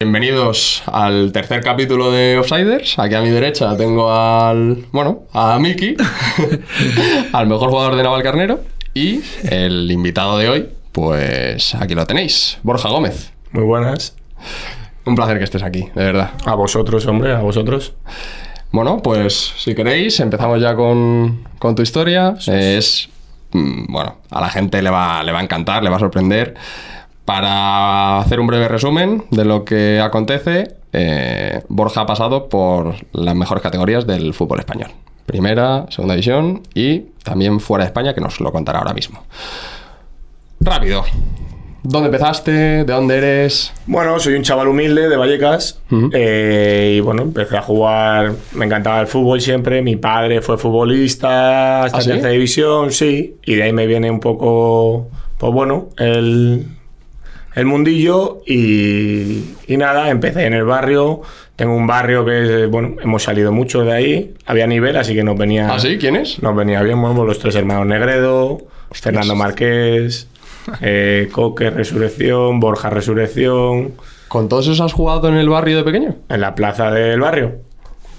Bienvenidos al tercer capítulo de Offsiders. Aquí a mi derecha tengo al. Bueno, a Miki, al mejor jugador de Navalcarnero. Y el invitado de hoy, pues aquí lo tenéis, Borja Gómez. Muy buenas. Un placer que estés aquí, de verdad. A vosotros, hombre, a vosotros. Bueno, pues si queréis, empezamos ya con, con tu historia. Es. mm, Bueno, a la gente le va, le va a encantar, le va a sorprender. Para hacer un breve resumen de lo que acontece, eh, Borja ha pasado por las mejores categorías del fútbol español. Primera, segunda división y también fuera de España, que nos lo contará ahora mismo. Rápido. ¿Dónde empezaste? ¿De dónde eres? Bueno, soy un chaval humilde de Vallecas eh, y bueno, empecé a jugar, me encantaba el fútbol siempre, mi padre fue futbolista hasta ¿Ah, sí? tercera división, sí, y de ahí me viene un poco, pues bueno, el, el mundillo y, y nada, empecé en el barrio, tengo un barrio que, bueno, hemos salido mucho de ahí, había nivel, así que nos venía... ¿Ah, sí? ¿Quién es? Nos venía bien, bueno, los tres hermanos Negredo, Fernando Marqués, eh, Coque Resurrección, Borja Resurrección, ¿Con todos esos has jugado en el barrio de pequeño? en la plaza del barrio.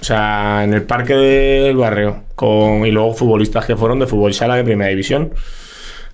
O sea, en el parque del barrio. Con, y luego futbolistas que fueron de fútbol sala de primera división.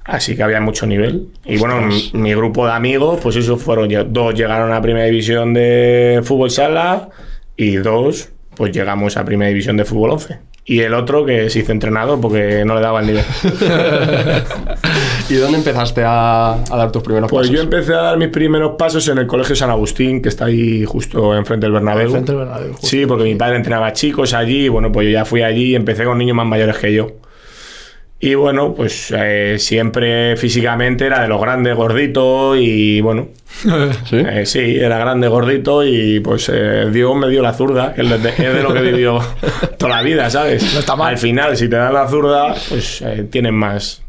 Así que había mucho nivel. Y bueno, mi, mi grupo de amigos, pues eso fueron, dos llegaron a primera división de fútbol sala y dos, pues llegamos a primera división de fútbol 11. Y el otro que se hizo entrenador porque no le daba el nivel. ¿Y dónde empezaste a, a dar tus primeros Pues pasos? yo empecé a dar mis primeros pasos en el Colegio San Agustín, que está ahí justo enfrente del Bernabéu. Frente al Bernabéu, justo. Sí, porque mi padre entrenaba chicos allí, y bueno, pues yo ya fui allí y empecé con niños más mayores que yo. Y bueno, pues eh, siempre físicamente era de los grandes, gordito y bueno, ¿Sí? eh, sí, era grande, gordito y pues eh, Dios me dio la zurda, que es de, es de lo que vivió toda la vida, ¿sabes? No está mal. Al final, si te dan la zurda, pues eh, tienes más...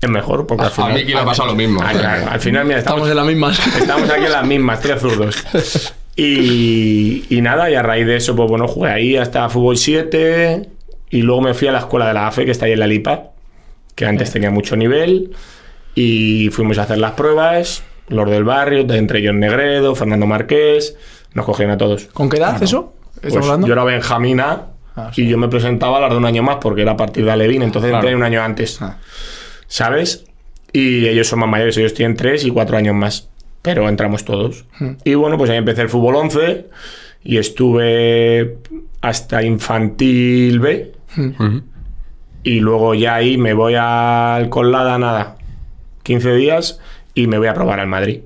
Es mejor, porque al A final... Miki le ha pasado lo mismo. Al final, mira, Estamos estamos, en las mismas. Estamos aquí en las mismas, tres zurdos. Y, y nada, y a raíz de eso, pues bueno, jugué ahí hasta fútbol 7 y luego me fui a la escuela de la AFE, que está ahí en la Lipa, que antes tenía mucho nivel, y fuimos a hacer las pruebas, los del barrio, entre ellos Negredo, Fernando Marqués, nos cogían a todos. ¿Con qué edad eso? ¿Estamos Pues hablando? yo era Benjamina Ah, sí. y yo me presentaba a las de un año más porque era a partir de Alevín, entonces Claro. entré un año antes. Ah. ¿Sabes? Y ellos son más mayores, ellos tienen 3 y 4 años más. Pero entramos todos. Hmm. Y bueno, pues ahí empecé el fútbol 11 y estuve hasta infantil B. Ujú. Y luego ya ahí me voy al Colada, nada, 15 días y me voy a probar al Madrid.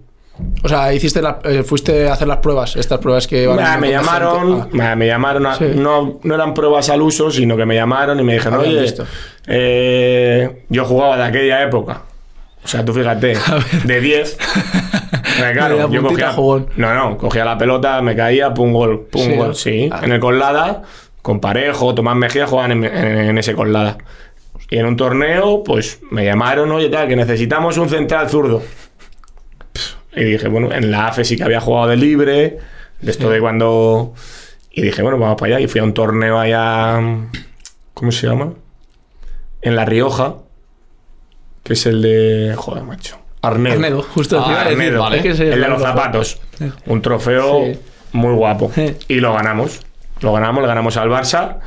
O sea, hiciste la- eh, fuiste a hacer las pruebas, estas pruebas que van Nah, un me llamaron. Ah, me, llamaron, Sí. no, no eran pruebas al uso, sino que me llamaron y me dijeron, oye, eh, yo jugaba de aquella época. O sea, tú fíjate, de 10. Porque claro, yo cogía, jugón. no, no, cogía la pelota, me caía, pum gol, pum Sí, gol, sí. Ah. En el Colada, con Parejo, Tomás Mejía jugaban en, en- en ese Colada. Y en un torneo, pues me llamaron, oye, tal, que necesitamos un central zurdo. Y dije, bueno, en la AFE sí que había jugado de libre, de esto de cuando... Y dije, bueno, vamos para allá. Y fui a un torneo allá... ¿Cómo se llama? En La Rioja, que es el de... Joder, macho. Arnedo. Arnedo, justo Ah, te iba a decir. Arnedo, vale. El de los Arnedo. zapatos. Un trofeo Sí. muy guapo. Y lo ganamos. Lo ganamos, le ganamos al Barça.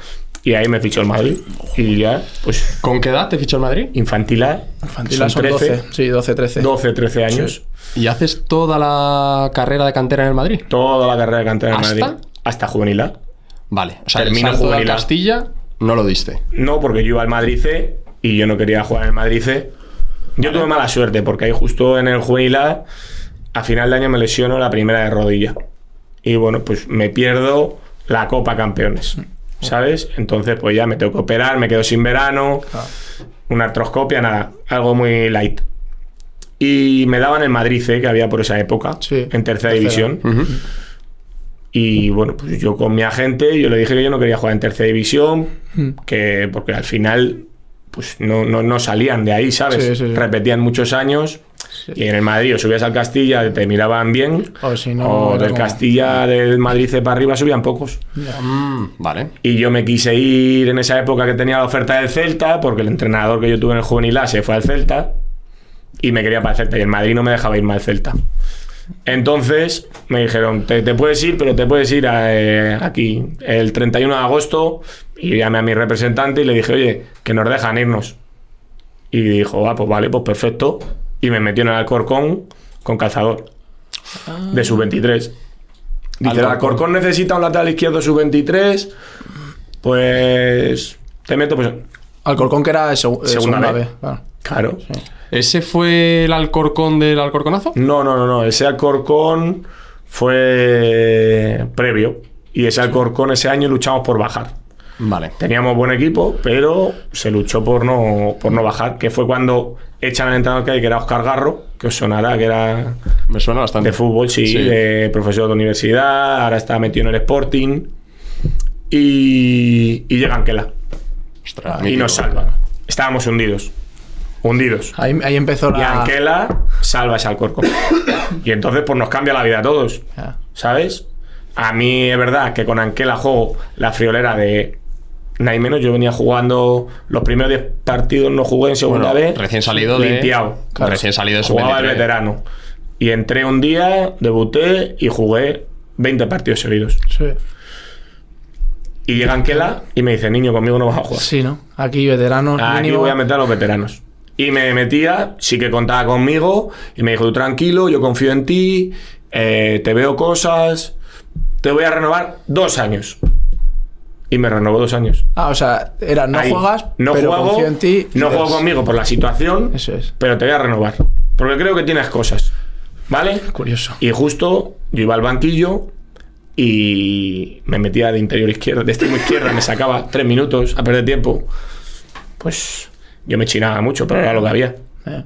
Y ahí me fichó el Madrid. Y ya, pues, ¿Con qué edad te fichó el Madrid? infantil A, Infantil son son 13, 12. Sí, 12, 13. 12, 13 años. ¿Y haces toda la carrera de cantera en el Madrid? Toda la carrera de cantera en ¿Hasta? Madrid. Hasta juvenil A. Vale, o sea, Termina el juvenil A. Castilla no lo diste. No, porque yo iba al Madrid C y yo no quería jugar en el Madrid C. Yo tuve mala suerte porque ahí justo en el juvenil A, a final de año me lesiono la primera de rodilla. Y bueno, pues me pierdo la Copa Campeones. ¿Sabes? Entonces, pues ya me tengo que operar, me quedo sin verano, una artroscopia, nada, algo muy light. Y me daban el Madrid C, que había por esa época, Sí, en tercera tercera. división. Y bueno, pues yo con mi agente, yo le dije que yo no quería jugar en tercera división, que porque al final pues no, no, no salían de ahí, ¿sabes? Sí, sí, sí. Repetían muchos años y en el Madrid o subías al Castilla, te miraban bien, O si no, o del como- Castilla, del Madrid C para arriba subían pocos. Mm, vale. Y yo me quise ir en esa época que tenía la oferta del Celta, porque el entrenador que yo tuve en el juvenil A se fue al Celta y me quería para el Celta y el Madrid no me dejaba irme al Celta. Entonces me dijeron, te, te puedes ir, pero te puedes ir a, eh, aquí el 31 de agosto. Y llamé a mi representante y le dije, oye, que nos dejan irnos. Y dijo, ah, pues vale, pues perfecto. Y me metió en el Alcorcón con calzador. De sub 23. Dice, el Alcorcón necesita un lateral izquierdo sub 23. Pues te meto, pues. Alcorcón que era segu- eh, Segunda segunda, claro. Claro. ¿Ese fue el Alcorcón del Alcorconazo? No, no, no, no. Ese Alcorcón fue previo. Y ese Alcorcón ese año luchamos por bajar. Vale. Teníamos buen equipo, pero se luchó por no, por no bajar, que fue cuando echan al entrenador que hay, que era Oscar Garro, que os sonará, que era Me suena bastante. de fútbol, sí, Sí. de profesor de universidad, ahora está metido en el Sporting. Y, y llega Anquela Ostras, y mítico. nos salva. Estábamos hundidos. Hundidos. Ahí, ahí empezó Y la. Anquela salva ese Alcorcón. Y entonces pues nos cambia la vida a todos. Ya. ¿Sabes? A mí es verdad que con Anquela juego la friolera de nada y menos. Yo venía jugando los primeros 10 partidos, no jugué en segunda Bueno, vez. recién salido de- Limpiado. Claro. Recién salido de Jugaba el sub-23. veterano. Y entré un día, debuté y jugué 20 partidos seguidos. Sí. Y llega Anquela y me dice, niño, conmigo no vas a jugar. Sí, ¿no? Aquí veteranos. Aquí mínimo. voy a meter a los veteranos. Y me metía, sí que contaba conmigo, y me dijo, tú tranquilo, yo confío en ti, eh, te veo cosas, te voy a renovar dos años. Y me renovó dos años. Ah, o sea, era no Ahí. juegas, no pero juego, confío en ti. no juego conmigo por la situación, Eso es. pero te voy a renovar. Porque creo que tienes cosas. ¿Vale? Curioso. Y justo yo iba al banquillo y me metía de interior izquierdo, de extremo izquierda, me sacaba tres minutos a perder tiempo. Pues yo me chinaba mucho, pero era lo que había. Eh.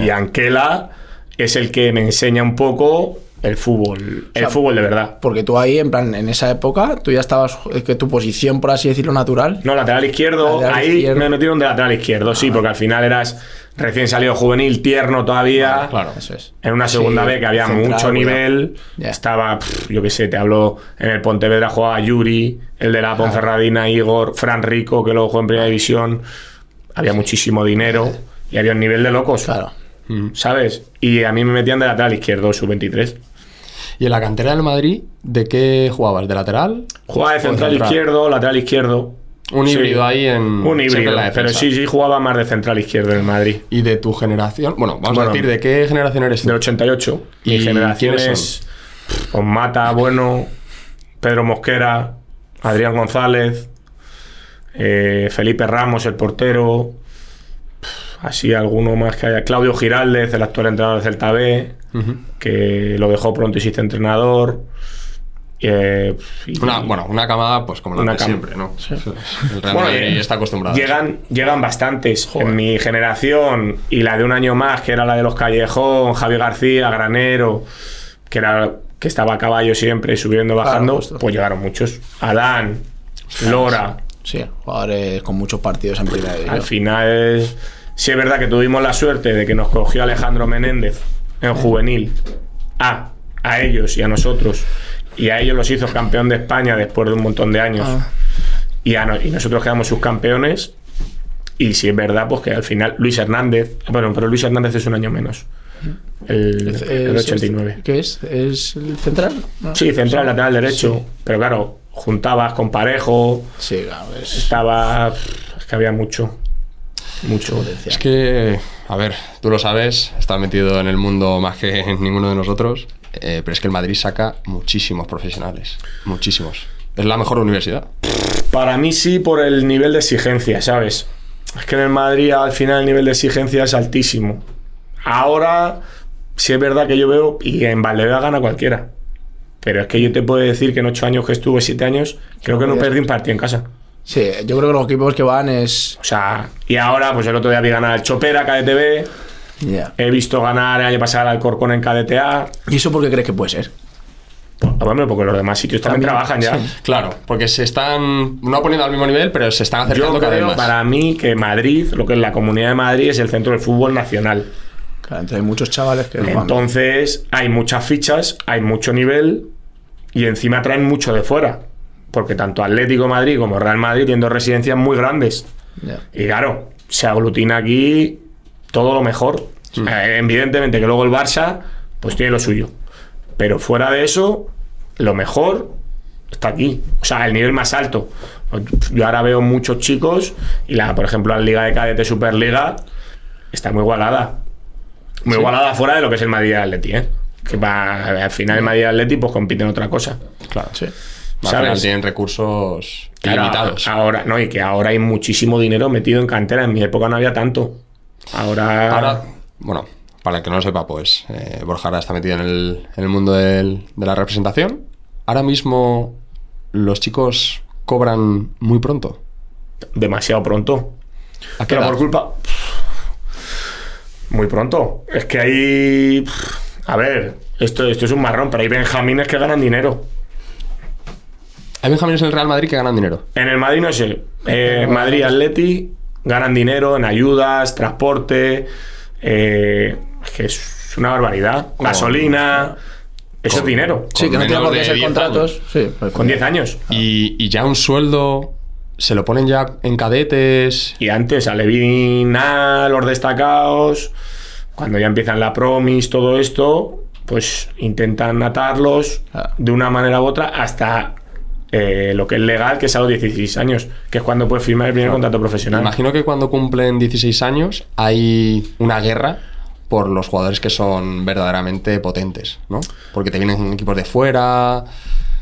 Y Anquela es el que me enseña un poco el fútbol, el sea, fútbol de verdad. Porque tú ahí, en plan, en esa época, tú ya estabas, es que tu posición, por así decirlo, natural. No, lateral izquierdo, Lateral ahí izquierdo. me metieron de lateral izquierdo, sí, porque al final eras recién salido juvenil, tierno todavía. Claro. Eso es. En una segunda Sí, B que había central, mucho nivel, Ya. estaba, pff, yo qué sé, te hablo, en el Pontevedra jugaba Yuri, el de la Ponferradina, Igor, Fran Rico, que luego jugó en Primera División, había muchísimo dinero y había un nivel de locos, Claro. ¿sabes? Y a mí me metían de lateral izquierdo, sub-23. ¿Y en la cantera del Madrid, de qué jugabas? ¿De lateral? Jugaba de ¿O central izquierdo, lateral izquierdo. Un Sí. híbrido ahí en. Un en híbrido, la pero sí, sí jugaba más de central izquierdo en el Madrid. ¿Y de tu generación? Bueno, vamos Bueno, a decir, ¿de qué generación eres tú? Del 88. ¿Y Mi generación es con Mata, Bueno, Pedro Mosquera, Adrián González, eh, Felipe Ramos, el portero. Así alguno más que haya. Claudio Giraldez, el actual entrenador del Celta B, que lo dejó pronto y se hizo entrenador. Eh, y- Una, bueno, una camada, pues como la de siempre, ¿no? El Real Bueno, Madrid eh, está acostumbrado. Llegan, llegan bastantes. Joder. En mi generación y la de un año más, que era la de los Callejón, Javi García, Granero, que era que estaba a caballo siempre, subiendo, bajando, pues llegaron muchos. Adán, Lora. Sí, jugadores con muchos partidos en primera división. Al final, sí es verdad que tuvimos la suerte de que nos cogió Alejandro Menéndez en juvenil. A, a ellos y a nosotros. Y a ellos los hizo campeón de España después de un montón de años. Ah, Y, a no- y nosotros quedamos subcampeones. Y si es verdad, pues que al final Luis Hernández. Bueno, pero Luis Hernández es un año menos. El, es- el es- 89. ¿Qué es? ¿Es el central? No. Sí, central, lateral derecho. Pero claro, juntabas con Parejo. Sí, claro. Es Estaba. Es que había mucho. Mucho. potencial. Es que, a ver, tú lo sabes, estás metido en el mundo más que ninguno de nosotros, eh, pero es que el Madrid saca muchísimos profesionales, muchísimos. Es la mejor universidad. Para mí sí, por el nivel de exigencia, ¿sabes? Es que en el Madrid al final el nivel de exigencia es altísimo. Ahora, sí es verdad que yo veo, y en Valdebea gana cualquiera. Pero es que yo te puedo decir que en ocho años que estuve, siete años, creo que no perdí un partido en casa. Sí, yo creo que los equipos que van es. O sea, y ahora, pues el otro día vi ganar al Chopera, KDTV. Ya. He visto ganar el año pasado al Corcón en KDTA. ¿Y eso por qué crees que puede ser? Pues, hombre, porque los demás sitios también, También, trabajan ya. sí. Claro, porque se están no poniendo al mismo nivel, pero se están acercando Yo cada vez más. para mí, que Madrid, lo que es la comunidad de Madrid, es el centro del fútbol nacional. Claro, entonces hay muchos chavales que. Entonces, hay muchas fichas, hay mucho nivel y encima traen mucho de fuera. Porque tanto Atlético de Madrid como Real Madrid tienen dos residencias muy grandes. Y claro, se aglutina aquí todo lo mejor. Eh, evidentemente que luego el Barça, pues tiene lo suyo. Pero fuera de eso, lo mejor está aquí. O sea, el nivel más alto. Yo ahora veo muchos chicos y la, por ejemplo, la Liga de Cadete Superliga está muy igualada. Muy igualada fuera de lo que es el Madrid Atleti, ¿eh? Que va, al final el Madrid Atleti pues compite en otra cosa. Claro. Sí. ¿Sabes? final tienen recursos Claro, limitados. Ahora, no, y que ahora hay muchísimo dinero metido en cantera. En mi época no había tanto. Ahora. Ahora, bueno, para el que no lo sepa, pues eh, Borja ahora está metido en el, en el mundo del- de la representación. Ahora mismo los chicos cobran muy pronto. demasiado pronto. ¿A qué Pero edad? por culpa. Muy pronto. Es que hay. A ver, esto, esto es un marrón, pero hay benjamines que ganan dinero. Hay benjamines en el Real Madrid que ganan dinero. En el Madrid no sé. Eh, Madrid Atleti ganan dinero en ayudas, transporte. eh, es que es una barbaridad. Gasolina. Eso es dinero. Sí, que no tiene por qué de ser 10 contratos. Sí, pues, Con 10 años. Y, y ya un sueldo se lo ponen ya en cadetes. Y antes a Levin, a los destacados, cuando ya empiezan la promis, todo esto, pues intentan atarlos Ah. de una manera u otra hasta eh, lo que es legal, que es a los 16 años, que es cuando puedes firmar el primer contrato profesional. Imagino que cuando cumplen 16 años hay una guerra por los jugadores que son verdaderamente potentes, ¿no? Porque te vienen equipos de fuera.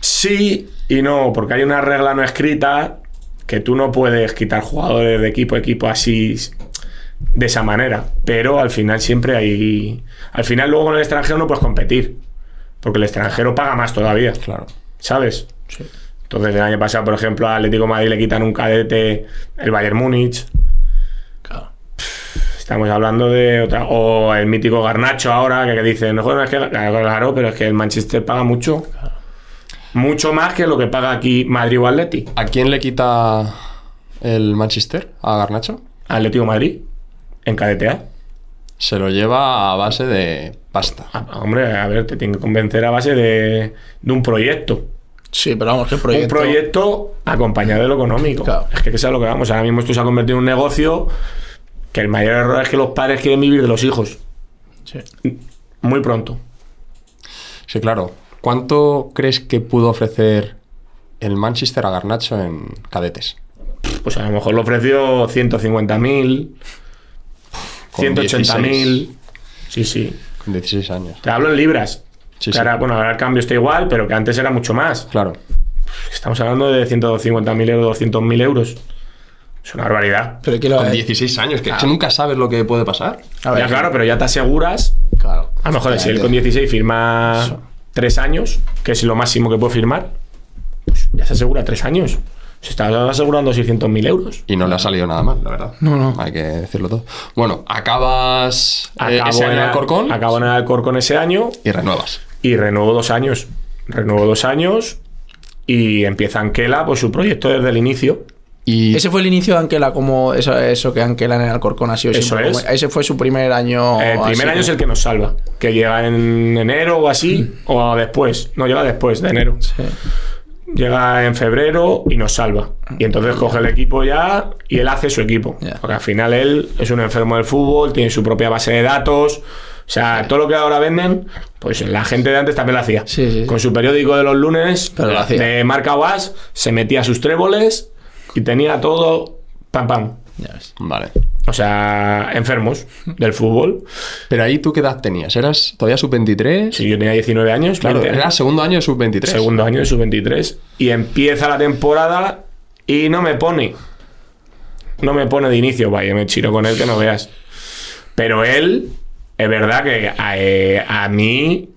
Sí y no, porque hay una regla no escrita que tú no puedes quitar jugadores de equipo a equipo así de esa manera. Pero al final siempre hay. Al final, luego con el extranjero no puedes competir. Porque el extranjero paga más todavía. Claro. ¿Sabes? Sí. Entonces, el año pasado, por ejemplo, al Atlético de Madrid le quitan un cadete el Bayern Múnich. Claro. Estamos hablando de otra. O el mítico Garnacho ahora, que, que dicen, no, es que. Claro, claro, pero es que el Manchester paga mucho. Mucho más que lo que paga aquí Madrid o Atleti. ¿A quién le quita el Manchester? ¿A Garnacho? Atlético de Madrid, en KDTA. Se lo lleva a base de pasta. Ah, hombre, a ver, te tiene que convencer a base de, de un proyecto. Sí, pero vamos, que el proyecto. Un proyecto acompañado de lo económico. Claro. Es que que es a lo que vamos. Ahora mismo esto se ha convertido en un negocio que el mayor error es que los padres quieren vivir de los hijos. Sí. Muy pronto. Sí, claro. ¿Cuánto crees que pudo ofrecer el Manchester a Garnacho en cadetes? Pues a lo mejor le ofreció 150.000, Con 180.000. Sí, sí. Con 16 años. Te hablo en libras. Sí, que sí. ahora, bueno, ahora el cambio está igual, pero que antes era mucho más. Claro. Estamos hablando de 150.000 euros, 200.000 euros. Es una barbaridad. Pero que lo Con 16 años, que, que nunca sabes lo que puede pasar. A ver, ya, claro, pero ya te aseguras. Claro. A lo mejor si él con 16 firma 3 años, que es lo máximo que puede firmar, pues ya se asegura 3 años. Se está asegurando 600.000 euros. Y no le ha salido nada mal, la verdad. No, no. Hay que decirlo todo. Bueno, acabas eh, ese año en en el- Alcorcón Acabo en Alcorcón ese año y renuevas. y renuevo dos años. Renuevo dos años y empieza Anquela, pues su proyecto desde el inicio. Y Ese fue el inicio de Anquela, como eso, eso que Anquela en el Alcorcón ha sido Eso es. como- ese fue su primer año. el primer así año es el que nos salva, que llega en enero o así, o después. No, llega después de enero. Sí. Llega en febrero y nos salva. Y entonces coge el equipo ya y él hace su equipo. Porque al final él es un enfermo del fútbol, tiene su propia base de datos. O sea, todo lo que ahora venden, pues la gente de antes también lo hacía. Sí, sí, sí. Con su periódico de los lunes, Pero lo hacía. de marca Was, se metía sus tréboles y tenía todo pam pam. Ya ves. Vale. O sea, enfermos del fútbol. Pero ahí tú qué edad tenías? ¿Eras todavía sub-23? Si yo tenía 19 años, Claro, 20 años. era segundo año de sub-23. segundo año de sub-23 y empieza la temporada y no me pone. No me pone de inicio, vaya, me chiro con él que no veas. Pero él, es verdad que a, eh, a mí,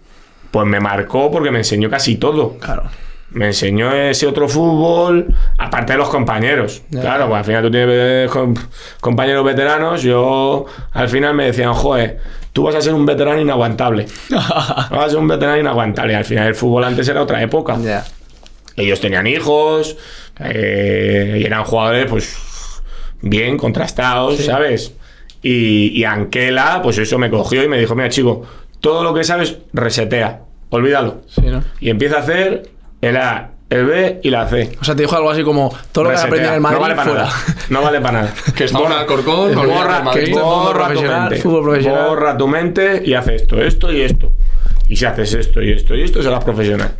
pues me marcó porque me enseñó casi todo. Claro. Me enseñó ese otro fútbol, aparte de los compañeros. Claro, pues al final tú tienes com- compañeros veteranos. Yo al final me decían, joder, tú vas a ser un veterano inaguantable. vas a ser un veterano inaguantable. Y al final el fútbol antes era otra época. Ellos tenían hijos eh, y eran jugadores, pues, bien contrastados, ¿sabes? Y, y Anquela, pues eso me cogió y me dijo, mira, chico, todo lo que sabes, resetea. Olvídalo. Sí, ¿no? Y empieza a hacer el A, el B y la C. O sea, te dijo algo así como todo lo que aprendido en el Madrid no vale para fuera. nada. No vale para nada. Que estaba en Alcorcón, borra, el Madrid. esto es fútbol borra tu mente. fútbol profesional. Borra tu mente y hace esto, esto y esto. Y si haces esto y esto y esto, serás profesional.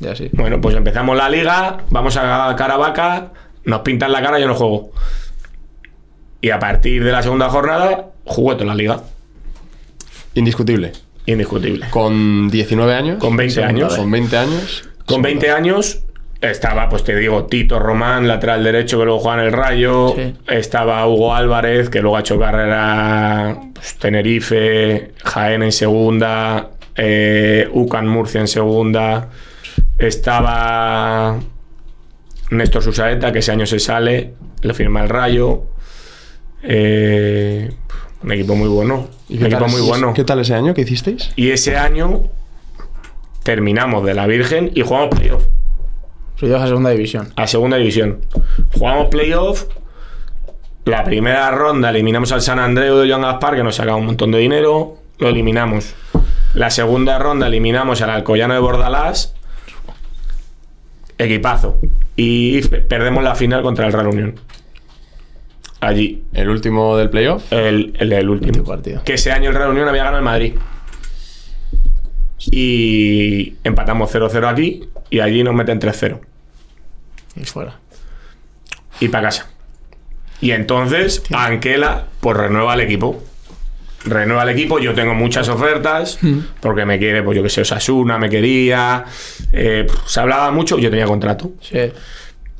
Ya sí. Bueno, pues empezamos la liga, vamos a Caravaca, nos pintan la cara y yo no juego. Y a partir de la segunda jornada, jugué toda la liga. Indiscutible. Indiscutible. Con 19 años. Con 20 Segunda años. Con 20 años. Con 20 años estaba, pues te digo, Tito Román, lateral derecho, que luego juega en el Rayo. Sí. Estaba Hugo Álvarez, que luego ha hecho carrera pues, Tenerife, Jaén en segunda, eh, UCAN Murcia en segunda. Estaba Néstor Susaeta, que ese año se sale, le firma el Rayo. Eh, un equipo muy bueno. ¿Y Un qué equipo tal muy ese- bueno. ¿Qué tal ese año que hicisteis? Y ese año terminamos de la Virgen y jugamos playoff Playoff a segunda división. a segunda división. Jugamos playoff. La primera ronda eliminamos al San Andreu de Joan Gaspar, que nos sacaba un montón de dinero. Lo eliminamos. La segunda ronda eliminamos al Alcoyano de Bordalás. Equipazo. Y perdemos la final contra el Real Unión. Allí. El último del playoff. El, el, el último. Último partido. Que ese año el Real Unión había ganado el Madrid. Y empatamos 0-0 aquí. Y allí nos meten 3-0. Y fuera. y para casa. Y entonces Anquela pues renueva el equipo. Renueva el equipo, yo tengo muchas ofertas, porque me quiere, pues yo que sé, Osasuna me quería, eh, se hablaba mucho, yo tenía contrato. Sí.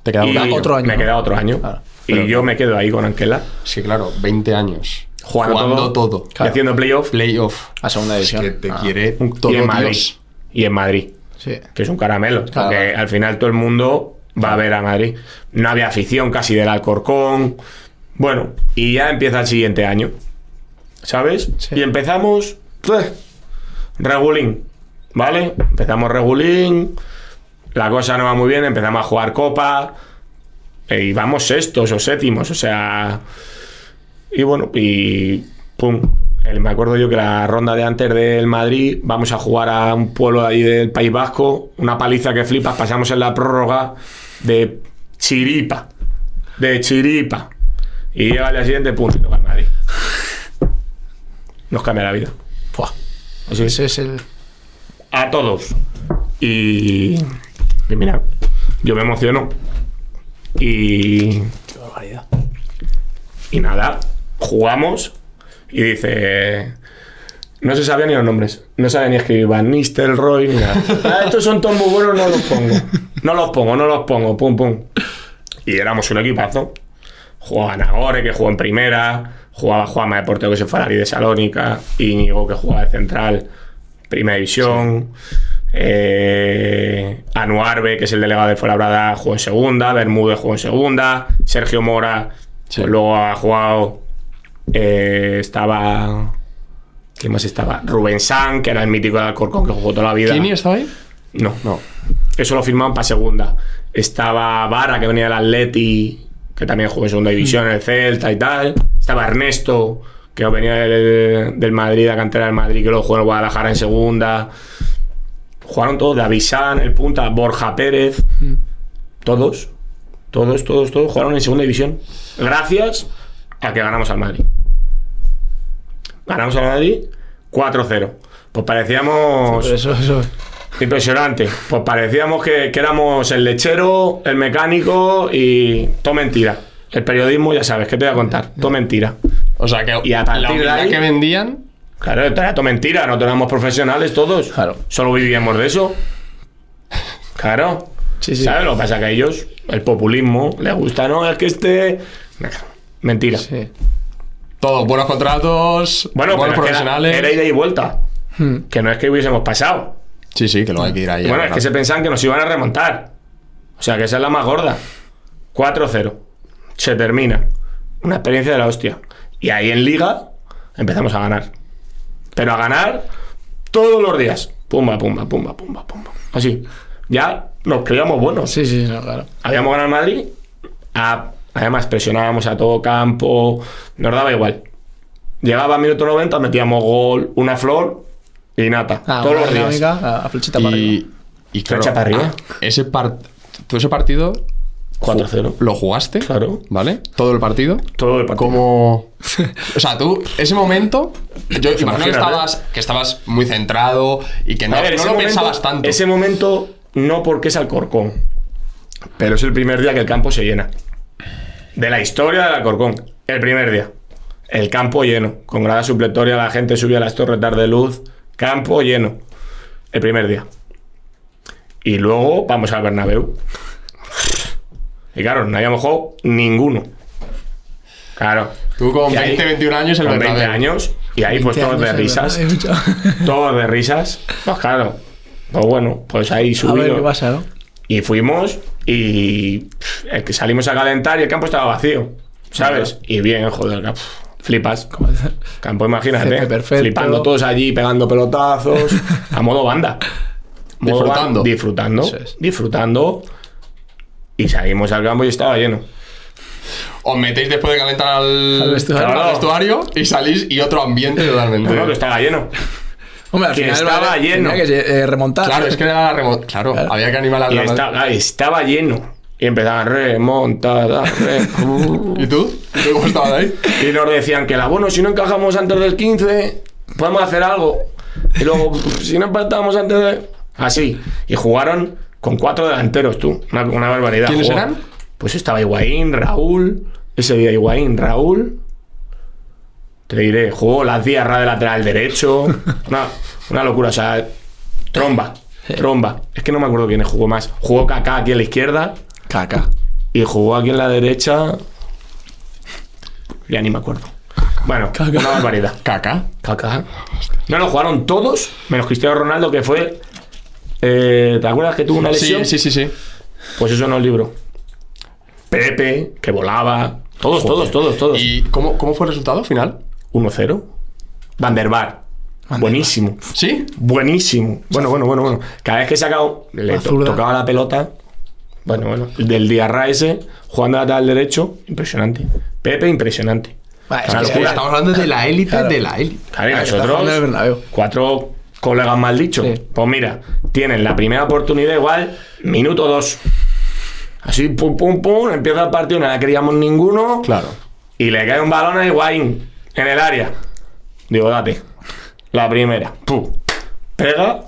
Te queda Y un año. otro año, Me ¿no? queda otro año. Claro. Y yo me quedo ahí con Anquela, Sí, claro, 20 años. jugando, Jugando todo, todo. y haciendo playoff. Playoff. A segunda Es división. que te Ah, quiere y todo en Madrid. Dios. Y en Madrid. Sí. que es un caramelo. Claro. Porque al final todo el mundo va a ver a Madrid. No había afición casi del Alcorcón. Bueno, y ya empieza el siguiente año. ¿Sabes? Sí. Y empezamos. Regulín. ¿Vale? Empezamos regulín. La cosa no va muy bien. Empezamos a jugar copa. Eh, Y vamos sextos o séptimos. O sea. Y bueno, y. ¡Pum! El- me acuerdo yo que la ronda de antes del Madrid, vamos a jugar a un pueblo ahí del País Vasco, una paliza que flipas, pasamos en la prórroga de chiripa. De chiripa. Y llega al día siguiente, toca el Madrid. Nos cambia la vida. Así es. Ese es el. A todos. Y. y mira, yo me emociono. Y. Qué barbaridad. Y nada, jugamos y dice. No se sabía ni los nombres. No sabía ni escribir Van Nistelrooy ni nada. Ah, estos son todos muy buenos, no los pongo. No los pongo, no los pongo. Pum, pum. Y éramos un equipazo. Jugaba Nagore, que jugó en primera. Jugaba Juanma de Portero, que se fue a la de Salónica. Íñigo, que jugaba de central. Primera división. Eh, Anuarbe, que es el delegado de Fuenlabrada, jugó en segunda. Bermúdez jugó en segunda. Sergio Mora, Sí. pues luego ha jugado. eh, estaba. ¿Quién más estaba? Rubén San, que era el mítico de Alcorcón, que jugó toda la vida. ¿Kini estaba ahí? No, No. eso lo firmaban para segunda. Estaba Vara, que venía del Atleti, que también jugó en segunda división en el Celta y tal. Estaba Ernesto, que venía del, del Madrid, la cantera del Madrid, que luego jugó en Guadalajara en segunda. Jugaron todos, David San, el punta, Borja Pérez. Todos, todos, todos, todos jugaron en segunda división. Gracias a que ganamos al Madrid. Ganamos al Madrid 4-0. Pues parecíamos... Pero eso, eso. Impresionante. Pues parecíamos que, que éramos el lechero, el mecánico y todo mentira. El periodismo, ya sabes, ¿qué te voy a contar? Todo mentira. O sea que Y a partir la de humildad ahí- que vendían. Claro, era todo mentira, no éramos profesionales todos. Claro. Solo vivíamos de eso. Claro. Sí, sí. ¿Sabes? Lo que pasa es que a ellos, el populismo, les gusta, no, es que este. Mentira. Sí. Todos buenos contratos, Bueno, buenos pero es que era- profesionales. Era ida y vuelta. Hmm. Que no es que hubiésemos pasado. Sí, sí, que luego hay que ir ahí. Bueno, es que se pensaban que nos iban a remontar. O sea, que esa es la más gorda. 4-0. Se termina. Una experiencia de la hostia. Y ahí en Liga empezamos a ganar. Pero a ganar todos los días. Pumba, pumba, pumba, pumba, pumba. Así. Ya nos creíamos buenos. Sí, sí, no, claro. Habíamos ganado el Madrid. a- además, presionábamos a todo campo. Nos daba igual. Llegaba a minuto 90, metíamos gol, una flor y nata. Ah, todos los días. a, a flechita para arriba. Y, y claro, Flecha para arriba. ah, ese part- todo ese partido 4-0. ¿Lo jugaste? Claro. ¿Vale? ¿Todo el partido? Todo el partido. Como. O sea, tú, ese momento. Yo imagino que estabas, que estabas muy centrado y que no, ver, no lo momento- pensabas tanto. Ese momento no porque es Alcorcón, pero es el primer día que el campo se llena. De la historia del Alcorcón, el primer día. El campo lleno, con grada supletoria, la gente subía a las torretas de luz, campo lleno. El primer día. Y luego vamos al Bernabéu. Y claro, no habíamos jugado ninguno. Claro. Tú con Y ahí, 20, 21 años el con 20 Bernabéu. años, y ahí pues 20 todos de risas. Todos de risas. Pues claro. Pues bueno, pues ahí A ver subido. qué pasa, ¿no? Y fuimos y el que salimos a calentar y el campo estaba vacío. ¿Sabes? Y bien, joder, flipas. Campo, imagínate. Flipando todos allí, pegando pelotazos. a modo banda. Modo Disfrutando. disfrutando. Es. Disfrutando. Y salimos al campo y estaba lleno. Os metéis después de calentar al, Al vestuario. al Claro. vestuario y salís y otro ambiente totalmente. No, no, que estaba lleno. Hombre, al Que final estaba lleno. tenía que eh, remontar. Claro, es que era la remo- Claro, Claro. había que animar al Y Real Madrid. estaba, estaba lleno. Y empezaban remontada. re- ¿Y tú? ¿Y tú cómo estabas ahí? Y nos decían que la bueno, si no encajamos antes del 15, podemos hacer algo. Y luego, si no empatamos antes de. Así. Y jugaron con cuatro delanteros, tú. Una, una barbaridad. ¿Quiénes Jugó- eran? Pues estaba Higuaín, Raúl. Ese día Higuaín, Raúl. Te diré, jugó la Diarra de lateral derecho. Una, una locura, o sea, tromba. Tromba. Es que no me acuerdo quién jugó más. Jugó Kaká aquí a la izquierda Caca. y jugó aquí en la derecha. Ya ni me acuerdo. Bueno, Kaká. una barbaridad. Caca. Kaká. No lo jugaron todos, menos Cristiano Ronaldo, que fue. Eh, ¿Te acuerdas que tuvo una lesión? Sí, sí, sí, sí. Pues eso no es libro. Pepe, que volaba. Todos, todos, todos, todos. ¿Y cómo, cómo fue el resultado final? 1-0. Van der Bar. Buenísimo. ¿Sí? Buenísimo. Bueno, bueno, bueno, bueno. Cada vez que sacaba, le to- tocaba la pelota. Bueno, bueno. Del Diarra ese, jugando a lateral derecho, impresionante. Pepe, impresionante. Es que-. Estamos hablando de la élite Claro. de la élite. Claro, y nosotros, cuatro colegas mal dichos. Sí. Pues mira, tienen la primera oportunidad igual, minuto dos. Así, pum, pum, pum, empieza el partido, no la queríamos ninguno. Claro. Y le cae un balón a Higuaín en el área. Digo, date. La primera. Pum. Pega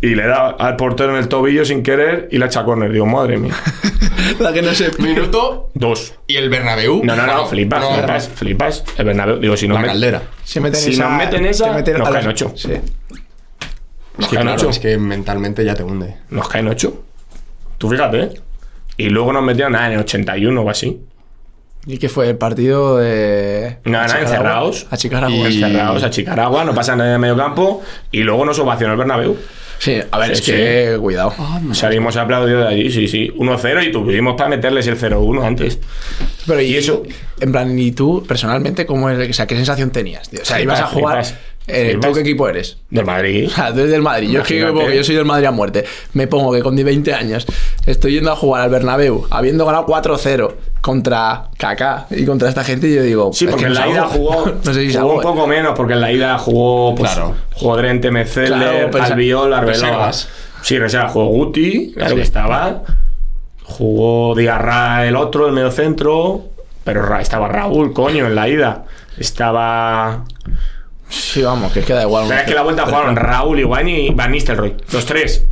y le da al portero en el tobillo sin querer y la echa a córner. Digo, madre mía. La que no sé. Minuto Dos. y el Bernabéu. No, no, no, Bueno, flipas, no, flipas, flipas. El Bernabéu. Digo, si no La caldera. Se meten Si esa, nos meten esa, te meten nos a caen ocho. Sí. Nos que, caen ocho. es que mentalmente ya te hunde. Nos caen ocho. Tú fíjate, ¿eh? Y luego nos metieron nada en el 81 o así. ¿Y qué fue? ¿El partido de. Nada, nada, encerrados. A Chicaragua. Y- Encerrados a Chicaragua, no pasa nada en el medio campo. Y luego nos ovacionó el Bernabéu. Sí, a ver, Sí, es que. Cuidado. Salimos aplaudidos de allí, sí, sí. 1-0 y tuvimos para meterles el 0-1 antes. Pero y Y eso-. En plan, ¿y tú, personalmente, cómo es, o sea, qué sensación tenías? tío? O sea, ibas a jugar. flipas, eh, ¿Tú qué equipo eres? Del Madrid. O sea, tú eres del Madrid. Yo es que porque yo soy del Madrid a muerte. Me pongo que con 20 años estoy yendo a jugar al Bernabéu, habiendo ganado 4-0 contra Kaká y contra esta gente, y yo digo. Sí, porque que en la ida jugó, no sé si jugó un poco menos, porque en la ida jugó pues, Claro. jugó Drente, Claro, pensa- Albiol, Arbeloa. Sí, reserva. Jugó Guti, claro que estaba. Jugó Diarra el otro, el medio centro. Pero estaba Raúl, coño, en la ida. Estaba. Sí, vamos, que es que da igual. Pero es que la vuelta jugaron Raúl, Iguain y Van Nistelrooy. Los tres.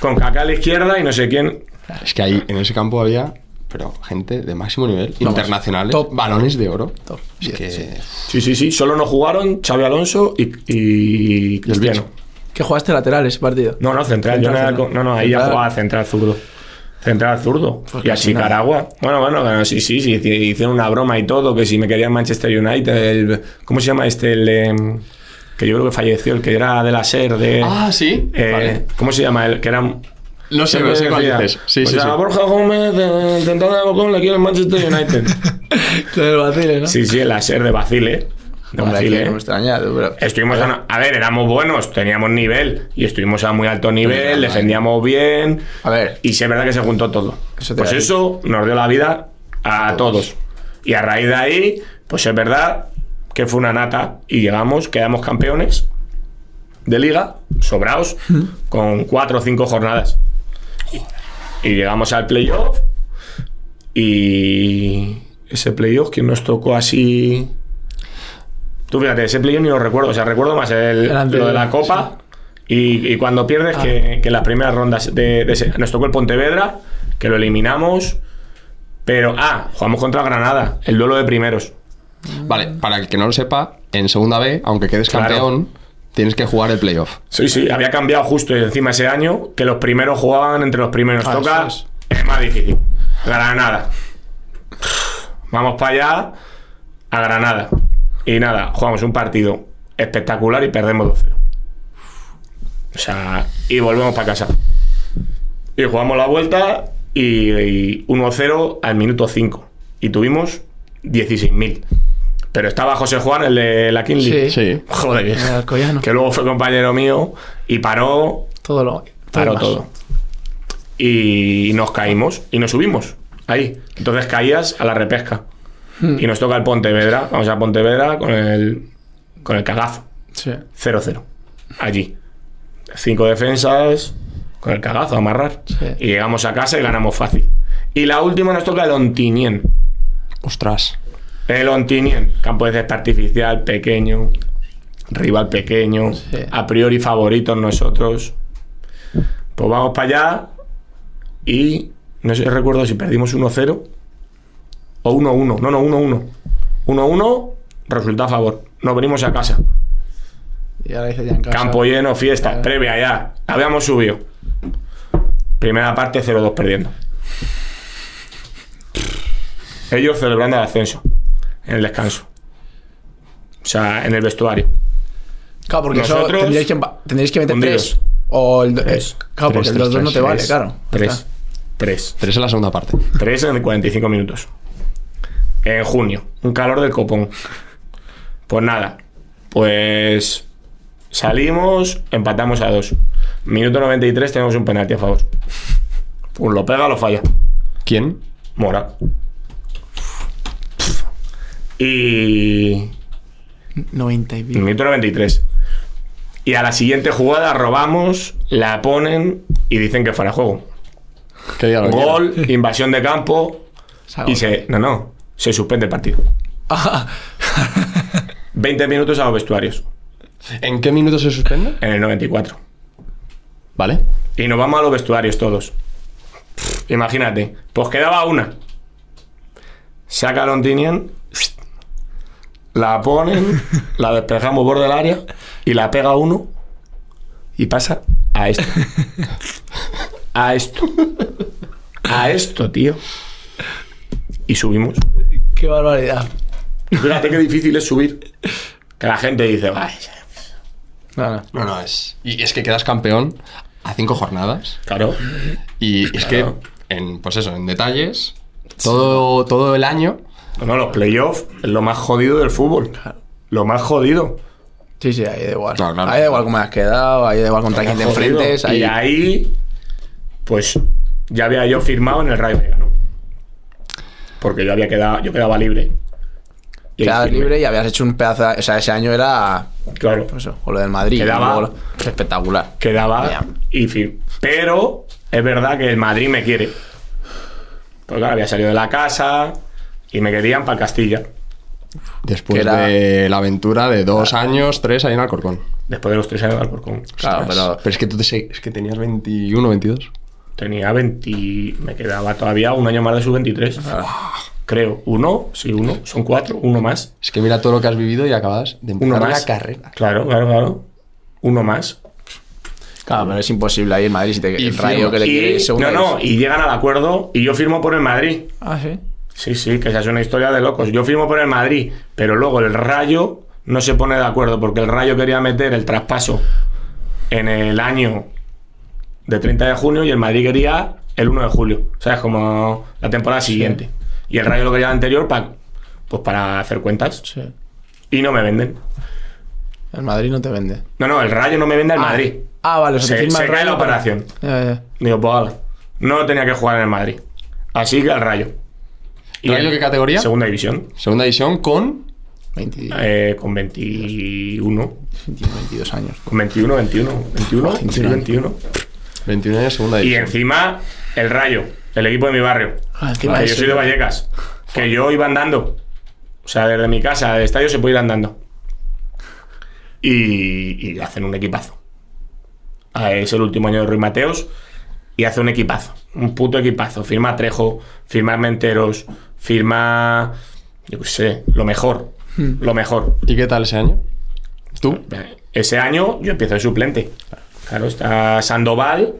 Con Kaká a la izquierda y no sé quién. Es que ahí en ese campo había, pero gente de máximo nivel, internacionales, top. balones de oro. Top. Es Sí, que sí. Sí. Solo no jugaron Xavi Alonso y, y Cristiano. ¿Qué jugaste lateral ese partido? No, no, central. yo no, Central, era co- central. no, no, ahí ya Central. jugaba central zurdo. Central zurdo. Pues y a. Chicaragua. Bueno, bueno, bueno, sí, sí, sí. hici- Hicieron una broma y todo. Que si me querían Manchester United. el- ¿Cómo se llama este? El, que yo creo que falleció. El que era de la SER. De, Ah, sí. eh, Vale. ¿Cómo se llama? El que era. No sé, no sé cuál dices. Sí, pues sí, a sí. Borja Gómez, eh, intentando de Bocón, le quiere el Manchester United. El Basile, ¿no? sí, sí, el SER de Basile. Hombre, Basile. que no me extraña, pero. Estuvimos a, a ver, éramos buenos, teníamos nivel y estuvimos a muy alto nivel, defendíamos bien. A ver. Y sí es verdad que se juntó todo. Eso pues eso nos dio la vida a todos. Y a raíz de ahí, pues es verdad que fue una nata y llegamos, quedamos campeones de liga, sobraos, con cuatro o cinco jornadas. Y, y llegamos al playoff Y ese playoff que nos tocó así. Tú fíjate, ese playoff ni lo recuerdo. O sea, recuerdo más el, El anterior, lo de la copa. Y, y cuando pierdes, que, que las primeras rondas de, de ese- nos tocó el Pontevedra, que lo eliminamos. Pero, ah, jugamos contra Granada, el duelo de primeros. Vale, para el que no lo sepa, en segunda B, aunque quedes Claro. campeón, tienes que jugar el playoff. Sí, sí, había cambiado justo encima ese año que los primeros jugaban entre los primeros. Ah, Toca, eso es más difícil. Granada. Vamos para allá, a Granada. Y nada, jugamos un partido espectacular y perdemos 2-0. O sea, y volvemos para casa. Y jugamos la vuelta y, y 1-0 al minuto 5. Y tuvimos 16.000. Pero estaba José Juan, el de la Kinley. Sí. Sí. Joder, El que luego fue compañero mío y paró, Todo lo. paró más. todo. Y nos caímos y nos subimos ahí. Entonces caías a la repesca. Hmm. Y nos toca el Pontevedra. Vamos a Pontevedra con el, con el cagazo. Sí. 0-0. Allí. Cinco defensas con el cagazo, a amarrar. Sí. Y llegamos a casa y ganamos fácil. Y la última nos toca el Ontinien. Ostras. El Ontinien, campo de césped artificial, pequeño, rival pequeño, Sí. a priori favoritos nosotros. Pues vamos para allá y no sé, recuerdo si perdimos 1-0 o 1-1. No, no, 1-1. 1-1, resultado a favor. Nos venimos a casa. Y ahora dice ya en casa. Campo lleno, fiesta, previa ya. Habíamos subido. Primera parte 0-2 perdiendo. Ellos celebrando el ascenso en el descanso. O sea, en el vestuario. Claro, porque eso Nosotros- tendríais que, tendríais que meter tres. O el. Tres. Claro, porque Tres, el tres, 2-2 no tres, te vale, Tres. claro. Tres. Tres. Tres en la segunda parte. Tres en 45 minutos. En junio. Un calor del copón. Pues nada. Pues salimos, empatamos a dos. Minuto 93 tenemos un penalti a favor. Pues lo pega o lo falla. ¿Quién? Mora. Y. 90 y. Minuto 93. Y a la siguiente jugada robamos, la ponen y dicen que fuera de juego. Que quiera. Gol, invasión de campo Salgo. y se. No, no. Se suspende el partido. Ah, 20 minutos a los vestuarios. ¿En qué minuto se suspende? En el 94. Vale. Y nos vamos a los vestuarios todos. Pff, Imagínate. Pues quedaba una. Saca a Lontinian. La ponen. la despejamos borde del área. Y la pega uno. Y pasa a esto. A esto. A esto, tío. Y subimos. qué barbaridad. Fíjate qué difícil es subir. Que la gente dice, vaya. No, no. No, no, es. Y es que quedas campeón a cinco jornadas. Claro. Y es Claro. que, en, pues eso, en detalles, todo, todo el año. No, no, los playoffs es lo más jodido del fútbol. Lo más jodido. Sí, sí, ahí da igual. Claro, claro. Ahí da igual cómo has quedado, ahí da igual contra quién te enfrentes. Ahí... Y ahí, pues, ya había yo firmado en el Rayo Vallecano. Porque yo había quedado, yo quedaba libre. Y Quedabas firmé. libre y habías hecho un pedazo. de- O sea, ese año era. Claro. Pues eso, o lo del Madrid. Quedaba- lo- espectacular. Quedaba y fin. Pero es verdad que el Madrid me quiere. Porque claro, había salido de la casa y me querían para Castilla. Después era- de la aventura de dos años, tres ahí en Alcorcón. Después de los tres años de Alcorcón. Claro, Ostras. pero. Pero es que tú te es que tenías 21, 22. Tenía 20. Me quedaba todavía un año más de sus 23. Creo. Uno, sí, uno. Son cuatro. Uno más. Es que mira todo lo que has vivido y acabas de Uno empezar más. la carrera. Claro, claro, claro. Uno más. Claro, pero es imposible ahí en Madrid si te Y el rayo que le Y, quiere segunda no, no, y llegan al acuerdo y yo firmo por el Madrid. Ah, sí. Sí, sí, que esa es una historia de locos. Yo firmo por el Madrid, pero luego el Rayo no se pone de acuerdo porque el Rayo quería meter el traspaso en el año de 30 de junio y el Madrid quería el 1 de julio. ¿Sabes? Como la temporada siguiente. Y el Rayo lo quería anterior para pues para hacer cuentas. Sí. Y no me venden. El Madrid no te vende. No, no, el Rayo no me vende al Ah. Madrid. Ah, vale, o sea, Se, firma se el cae la para- operación. Ya, ya. Digo, pues ala, no tenía que jugar en el Madrid. Así que al Rayo. ¿Rayo qué categoría? Segunda división. Segunda división con. 20, Eh, con 21. 21, 22 años. Con 21, 21. 21, sí, 21. 21. 21 años, segunda Y división. encima, el Rayo, el equipo de mi barrio. Ah, que de yo soy de Vallecas. Que yo iba andando. O sea, desde mi casa al estadio se puede ir andando. Y, y hacen un equipazo. Ah, Es el último año de Ruiz Mateos. Y hace un equipazo. Un puto equipazo. Firma Trejo, firma Menteros, firma. Yo qué sé, lo mejor. Lo mejor. ¿Y qué tal ese año? ¿Tú? Ese año yo empiezo de suplente. Claro, está Sandoval,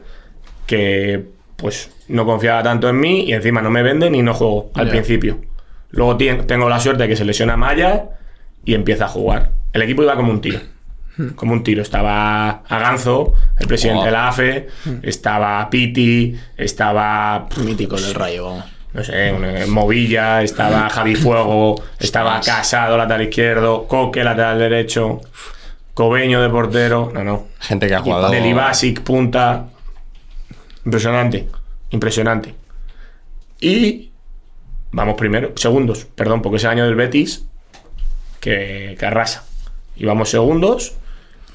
que pues no confiaba tanto en mí y encima no me venden y no juego al principio. Luego tengo la suerte de que se lesiona Maya y empieza a jugar. El equipo iba como un tiro. Como un tiro. Estaba Aganzo, el presidente de la AFE, estaba Piti, estaba Mítico del rayo, vamos. no sé, un- Movilla, estaba Javi Fuego, estaba Casado, lateral izquierdo, Coque, lateral derecho, Cobeño de portero, no, no. Gente que ha jugado. Delibasic, punta. Impresionante, impresionante. Y vamos primero, segundos, perdón, porque es el año del Betis que, que arrasa. Y vamos segundos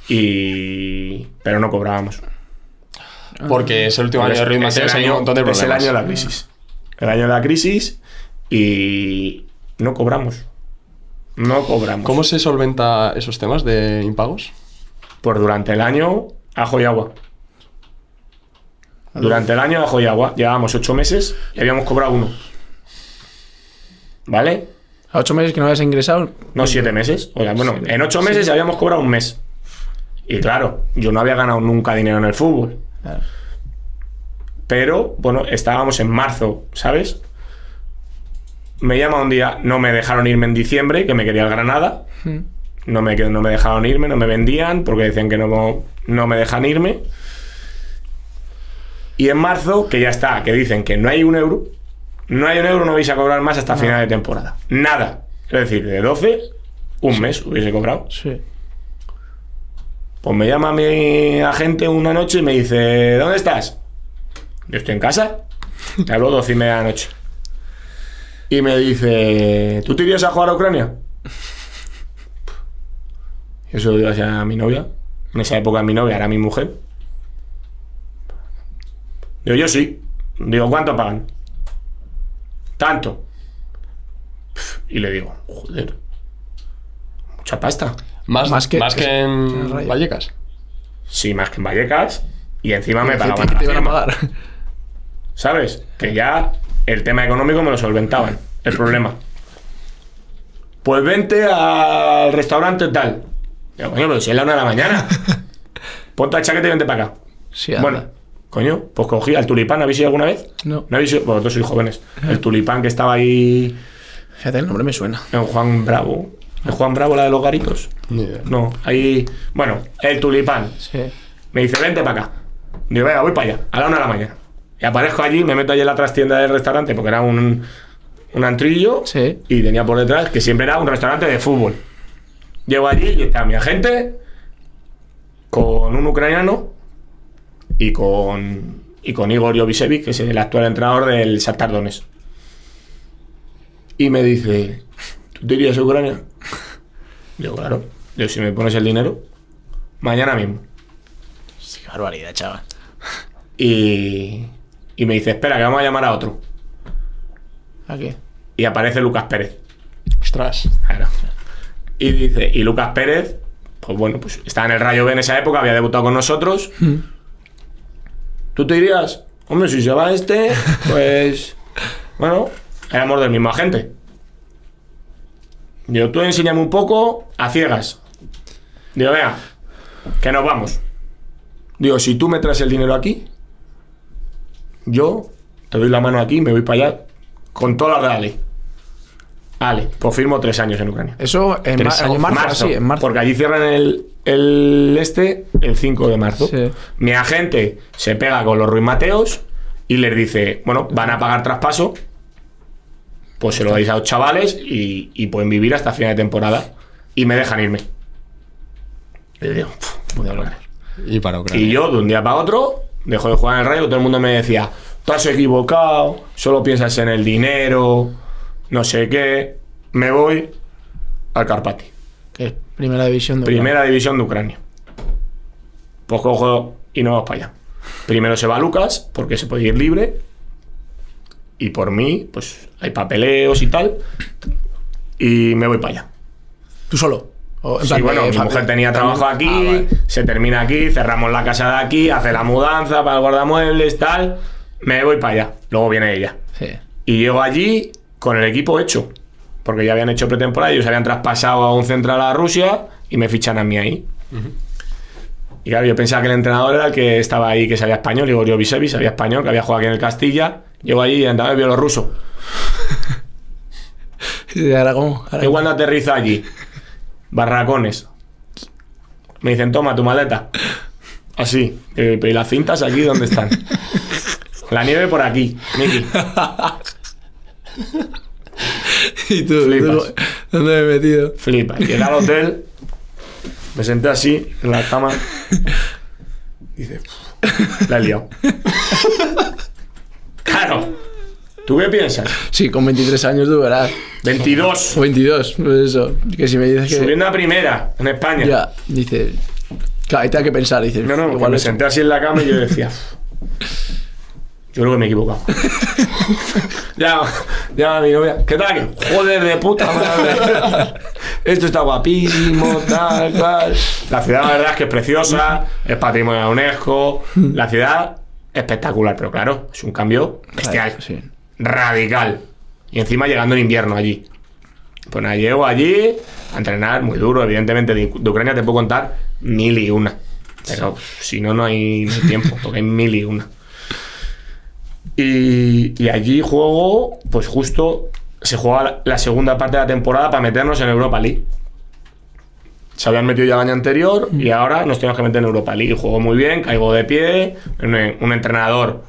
y... pero no cobrábamos. Porque es el último año de Ruiz Es el Mateos, hay un año- montón de Es el año de la crisis. El año de la crisis y no cobramos. No cobramos. ¿Cómo se solventa esos temas de impagos? Pues durante el año, ajo y agua. Durante el año, ajo y agua. Llevábamos ocho meses y habíamos cobrado uno. ¿Vale? A ocho meses que no habías ingresado. No, siete meses. O sea, bueno, Siete. en ocho meses habíamos cobrado un mes. Y claro, yo no había ganado nunca dinero en el fútbol. Claro. Pero, bueno, estábamos en marzo, ¿sabes? Me llama un día, no me dejaron irme en diciembre, que me quería el Granada. Mm. No me, no me dejaron irme, no me vendían, porque decían que no, no me dejan irme. Y en marzo, que ya está, que dicen que no hay un euro, no hay un euro, no vais a cobrar más hasta final de temporada. Nada. Es decir, de 12, un mes hubiese cobrado. Sí. Pues me llama mi agente una noche y me dice, ¿dónde estás? Yo estoy en casa. Te hablo 12 y media de la noche. Y me dice, ¿tú te irías a jugar a Ucrania? Yo se lo digo así a mi novia. En esa época mi novia era mi mujer. Digo, yo sí. Digo, ¿cuánto pagan? Tanto. Y le digo, joder. Mucha pasta. Más, Más que- más que en. Vallecas. Sí, más que en Vallecas. Y encima me ¿Qué pagaban te, te iban a pagar? ¿Sabes? Que ya el tema económico me lo solventaban. El problema. Pues vente al restaurante tal. Digo, coño, pero si es la una de la mañana. Ponte el chaqueta y vente para acá. Sí. Bueno, coño, pues cogí al tulipán. ¿Habéis ido alguna vez? No. ¿No habéis ido? Vosotros sois jóvenes. El tulipán que estaba ahí Fíjate, el nombre me suena. en Juan Bravo. ¿En Juan Bravo la de los garitos? Ni idea. No, ahí... Bueno, el tulipán. Sí. Me dice, vente para acá. Digo, venga, voy para allá, a la una de la mañana. Y aparezco allí, me meto allí en la trastienda del restaurante porque era un, un antrillo Sí. y tenía por detrás que siempre era un restaurante de fútbol. Llego allí y está mi agente con un ucraniano y con, y con Igor Jovicevic, que es el actual entrenador del Shakhtar Donetsk. Y me dice, ¿tú te irías a Ucrania? Digo, claro. Digo, si me pones el dinero, mañana mismo. Sí, qué barbaridad, chaval. Y, y me dice, espera, que vamos a llamar a otro. Aquí. Y aparece Lucas Pérez. Ostras. Claro. Y dice, y Lucas Pérez, pues bueno, pues estaba en el Rayo B en esa época, había debutado con nosotros. ¿Tú te irías? Hombre, si se va este, pues. Bueno, éramos del mismo agente. Digo, tú enséñame un poco a ciegas. Digo, venga, que nos vamos. Digo, si tú me traes el dinero aquí, yo te doy la mano aquí y me voy para allá con todas las de la ley. Vale, pues firmo tres años en Ucrania. Eso en, años. marzo, sí, en marzo. Porque allí cierran el, el este el 5 de marzo. Sí. Mi agente se pega con los Ruiz Mateos y les dice, bueno, van a pagar traspaso, pues se lo dais a los chavales y, y pueden vivir hasta final de temporada. Y me dejan irme. Y digo, "Puf, puta madre". Y para Ucrania. Y yo, de un día para otro, dejo de jugar en el Rayo, todo el mundo me decía, has equivocado, solo piensas en el dinero, no sé qué. Me voy al Carpati. Que es primera división de Primera división de Ucrania. Pues cojo y nos vamos para allá. Primero se va Lucas, porque se puede ir libre. Y por mí, pues hay papeleos y tal. Y me voy para allá. ¿Tú solo? O, Sí, bueno, eh, mi mujer tenía trabajo aquí, Ah, vale. se termina aquí, cerramos la casa de aquí, hace la mudanza para el guardamuebles, tal. Me voy para allá. Luego viene ella. Sí. Y llego allí con el equipo hecho. Porque ya habían hecho pretemporada, ellos habían traspasado a un central a Rusia y me fichan a mí ahí. Y claro, yo pensaba que el entrenador era el que estaba ahí, que sabía español. Digo, yo Visevi, sabía español, que había jugado aquí en el Castilla. Llego allí y andaba el bielorruso. Y ahora cómo. Ahora ¿Y cuando aterriza allí? Barracones. Me dicen, toma tu maleta. Así. ¿Y las cintas aquí dónde están? La nieve por aquí, Miki. ¿Y tú? Flipas. tú- ¿Dónde me he metido? Flipa. Llegué al hotel, me senté así, en la cama. Dice, "Uf, la he liado. Claro. ¿Tú qué piensas? Sí, con 23 años tú verás. 22. O 22, pues eso. Que si me dices que. Subiendo a primera en España. Ya, dices. Claro, ahí te hay que pensar, dices. No, no, igual me senté así en la cama y yo decía. Yo creo que me he equivocado. ya, ya mi novia. ¿Qué tal? Joder de puta madre. Esto está guapísimo, tal, tal. La ciudad, la verdad, es que es preciosa, es patrimonio de la UNESCO. La ciudad, espectacular, pero claro, es un cambio bestial, Sí. radical. Y encima llegando en invierno allí. Pues nada, llego allí a entrenar muy duro, evidentemente. De, de Ucrania te puedo contar mil y una. Pero si no, no hay, no hay tiempo, porque hay mil y una. Y, y allí juego, pues justo se juega la- segunda parte de la temporada para meternos en Europa League. Se habían metido ya el año anterior y ahora nos tenemos que meter en Europa League. Juego muy bien, caigo de pie, un, un entrenador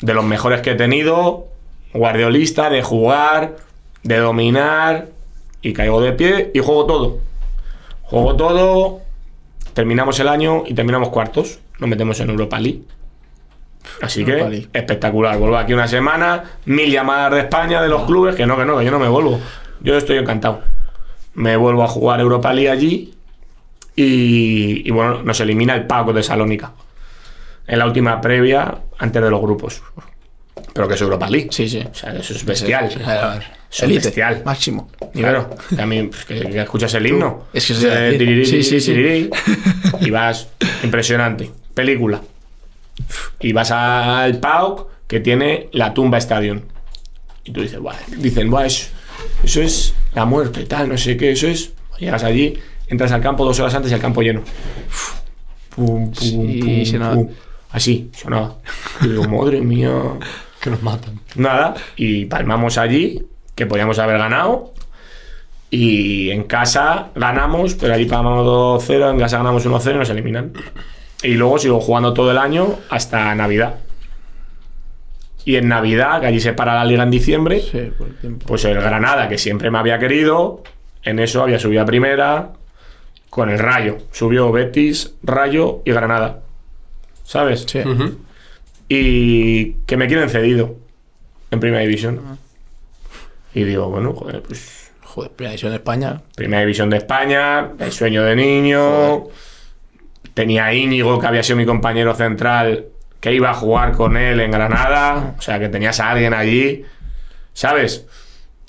de los mejores que he tenido, guardiolista, de jugar, de dominar, y caigo de pie y juego todo. Juego todo, terminamos el año y terminamos cuartos. Nos metemos en Europa League. Así que espectacular. Vuelvo aquí una semana, mil llamadas de España, de los clubes, que no, que no, que yo no me vuelvo. Yo estoy encantado. Me vuelvo a jugar Europa League allí y, y bueno, nos elimina el Paco de Salónica. En la última previa, antes de los grupos. Pero que es Europa League. Sí, sí. O sea, eso es bestial. Sí, Elite, bestial. Máximo. Claro, mí pues, que, que escuchas el himno. Es que a Eh, Sí, sí, sí. Y vas, impresionante. Película. Y vas al PAOK que tiene la tumba Stadium. Y tú dices, "Buah", dicen, Buah, eso, eso es la muerte, tal, no sé qué, eso es. Llegas allí, entras al campo dos horas antes y el campo lleno. Pum, pum, Sí, pum, sonaba. pum. Así, sonaba. Y digo, madre mía. Que nos matan. Nada, y palmamos allí, que podíamos haber ganado. Y en casa ganamos, pero allí palmamos 2-0, en casa ganamos 1-0 y nos eliminan. Y luego sigo jugando todo el año hasta Navidad. Y en Navidad, que allí se para la liga en diciembre, Sí, por el tiempo. pues el Granada, que siempre me había querido, en eso había subido a primera con el Rayo. Subió Betis, Rayo y Granada. ¿Sabes? Sí. y que me quieren cedido en primera división. Y digo, bueno, joder, pues Joder, primera división de España. primera división de España, el sueño de niño. Tenía a Íñigo, que había sido mi compañero central, que iba a jugar con él en Granada. O sea, que tenías a alguien allí. ¿Sabes?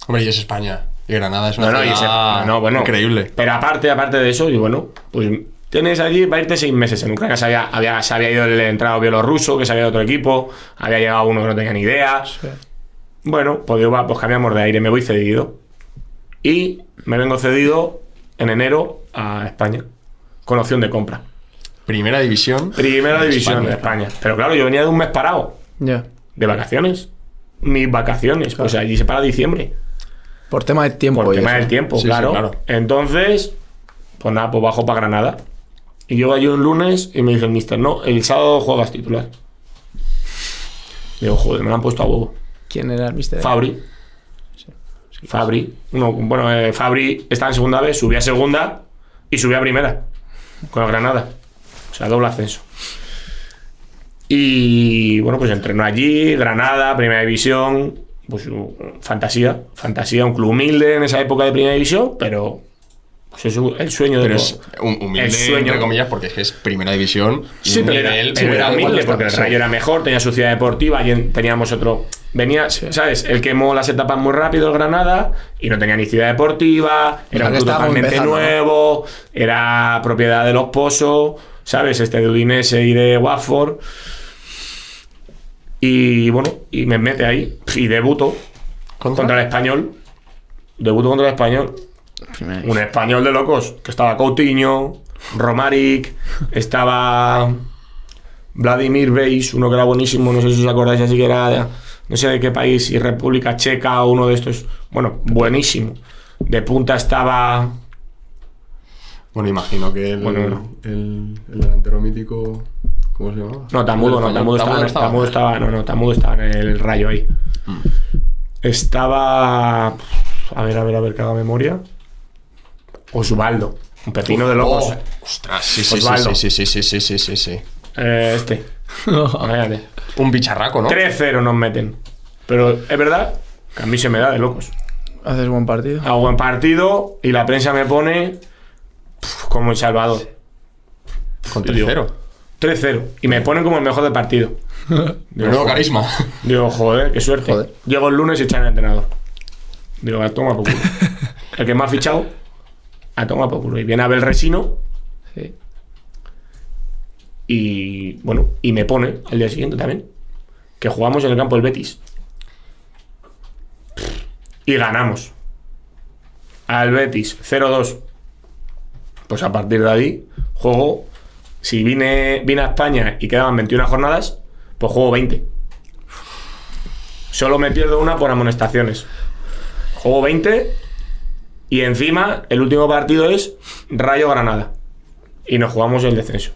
Hombre, y es España. Y Granada es una No, no, y ese- ciudad no, no, bueno. increíble. Pero aparte, aparte de eso, y bueno, pues tienes allí para irte seis meses. En Ucrania se había, había- se había ido el entrado bielorruso, que se había ido otro equipo. Había llegado uno que no tenía ni idea. Sí. Bueno, pues va, pues cambiamos de aire, me voy cedido. Y me vengo cedido en enero a España, con opción de compra. Primera división. Primera de división de España. Pero claro, yo venía de un mes parado, Ya. de vacaciones. Mis vacaciones, pues allí se para diciembre. Por tema de tiempo. Por tema eso. del tiempo, Sí, sí, claro. claro. Entonces, pues nada, pues bajo para Granada. Y llego allí un lunes y me dice el mister, no, el sábado juegas titular. Digo, joder, me lo han puesto a huevo. ¿Quién era el mister? Fabri. Fabri. Uno, bueno, eh, Fabri está en segunda vez, subió a segunda y subió a primera. Con el Granada. O sea, doble ascenso. Y bueno, pues entrenó allí, Granada, primera división. Pues uh, fantasía, fantasía, un club humilde en esa época de primera división, pero Pues es el sueño de Pero los- es un humilde, el sueño. entre comillas, porque es que es primera división. y Sí, pero era, nivel pero era humilde porque el Sí. Rayo era mejor, tenía su ciudad deportiva y en- teníamos otro. Venía, ¿sabes? Él quemó las etapas muy rápido el Granada y no tenía ni ciudad deportiva, era un club totalmente nuevo, era propiedad de los Pozos, ¿sabes? Este de Udinese y de Watford. Y bueno, y me mete ahí y debuto ¿Contra? contra el español. Debuto contra el español. Un español de locos, que estaba Coutinho, Romaric, estaba Vladimir Beis, uno que era buenísimo, no sé si os acordáis, así que era, de- no sé de qué país, si República Checa o uno de estos, bueno, buenísimo. De punta estaba, Bueno, imagino que el, Bueno, bueno. el, el delantero mítico. ¿Cómo se llama? no, Tamudo, no, Tamudo estaba. Tamudo estaba, no, no, Tamudo estaba en el rayo ahí. Estaba, a ver, a ver, a ver, que haga memoria. Osvaldo, un pepino de locos. Oh, ostras, sí, sí, sí, Osvaldo. sí, sí, sí, sí, sí, sí, sí. Eh, este. Un bicharraco, ¿no? 3-0 nos meten. Pero es verdad que a mí se me da de locos. Haces buen partido. Hago buen partido y la prensa me pone como el Salvador. Con Digo, 3-0. 3-0. Y me ponen como el mejor del partido. Digo, carisma. Digo, joder, qué suerte. Joder. Llego el lunes y echan al entrenador. Digo, a toma por culo. el que me ha fichado, a toma por culo. Y viene Abel Resino Sí. y, bueno, y me pone al día siguiente también que jugamos en el campo del Betis. Y ganamos. Al Betis 0-2. Pues a partir de ahí, juego. Si vine, vine a España y quedaban 21 jornadas, pues juego 20. Solo me pierdo una por amonestaciones. Juego 20 y encima el último partido es Rayo Granada. Y nos jugamos el descenso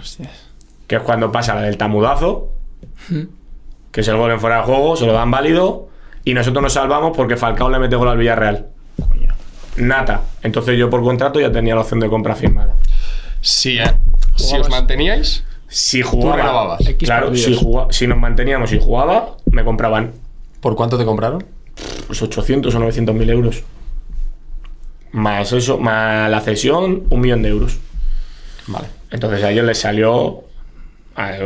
Hostias. que es cuando pasa la del tamudazo, que es el gol en fuera de juego, se lo dan válido, y nosotros nos salvamos porque Falcao le mete gol al Villarreal. Nata. Entonces yo por contrato ya tenía la opción de compra firmada. Si, eh, si os manteníais, Si jugaba, claro, si, jugaba- si nos manteníamos y jugaba, me compraban ¿por cuánto te compraron? pues 800 o 900 mil euros. Más eso, más la cesión, un millón de euros. Vale. Entonces a ellos les salió.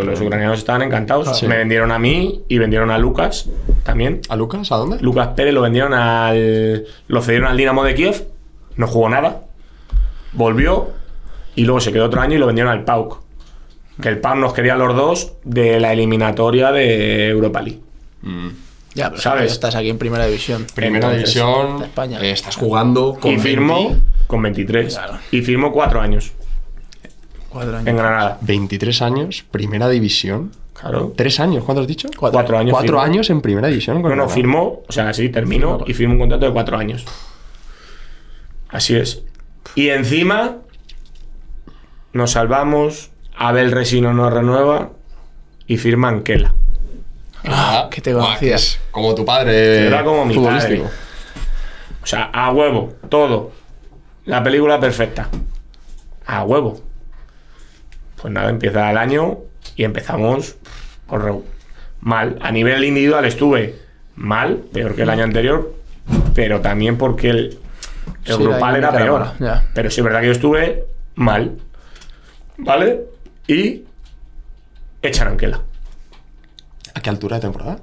Los ucranianos estaban encantados. Sí. Me vendieron a mí y vendieron a Lucas también. ¿A Lucas? ¿A dónde? Lucas Pérez lo vendieron al. Lo cedieron al Dinamo de Kiev. No jugó nada. Volvió. Y luego se quedó otro año y lo vendieron al PAUK. Que el PAUK nos quería a los dos de la eliminatoria de Europa League. Mm. Ya, pero ¿Sabes? estás aquí en primera división. Primera Entonces, división. de España. eh, estás jugando con y firmó 20 con 23. Claro. Y firmó cuatro años Cuatro años. en Granada. 23 años, primera división. Claro. ¿Tres años? ¿Cuánto has dicho? Cuatro años. Cuatro firmó. años en primera división. con No, no, firmó, o sea, sí, terminó Firmó. y firmó un contrato de cuatro años. Así es. Y encima nos salvamos, Abel Resino nos renueva y firma Anquela. Ah, que te guau, conocías. es Como tu padre. Era como mi padre. O sea, a huevo, todo. La película perfecta. A huevo. Pues nada, empieza el año y empezamos por mal. A nivel individual estuve mal, peor que el año anterior, pero también porque el, el Sí, grupal era peor. Pero sí es verdad que yo estuve mal. ¿Vale? Y echan a Anquela. ¿A qué altura de temporada?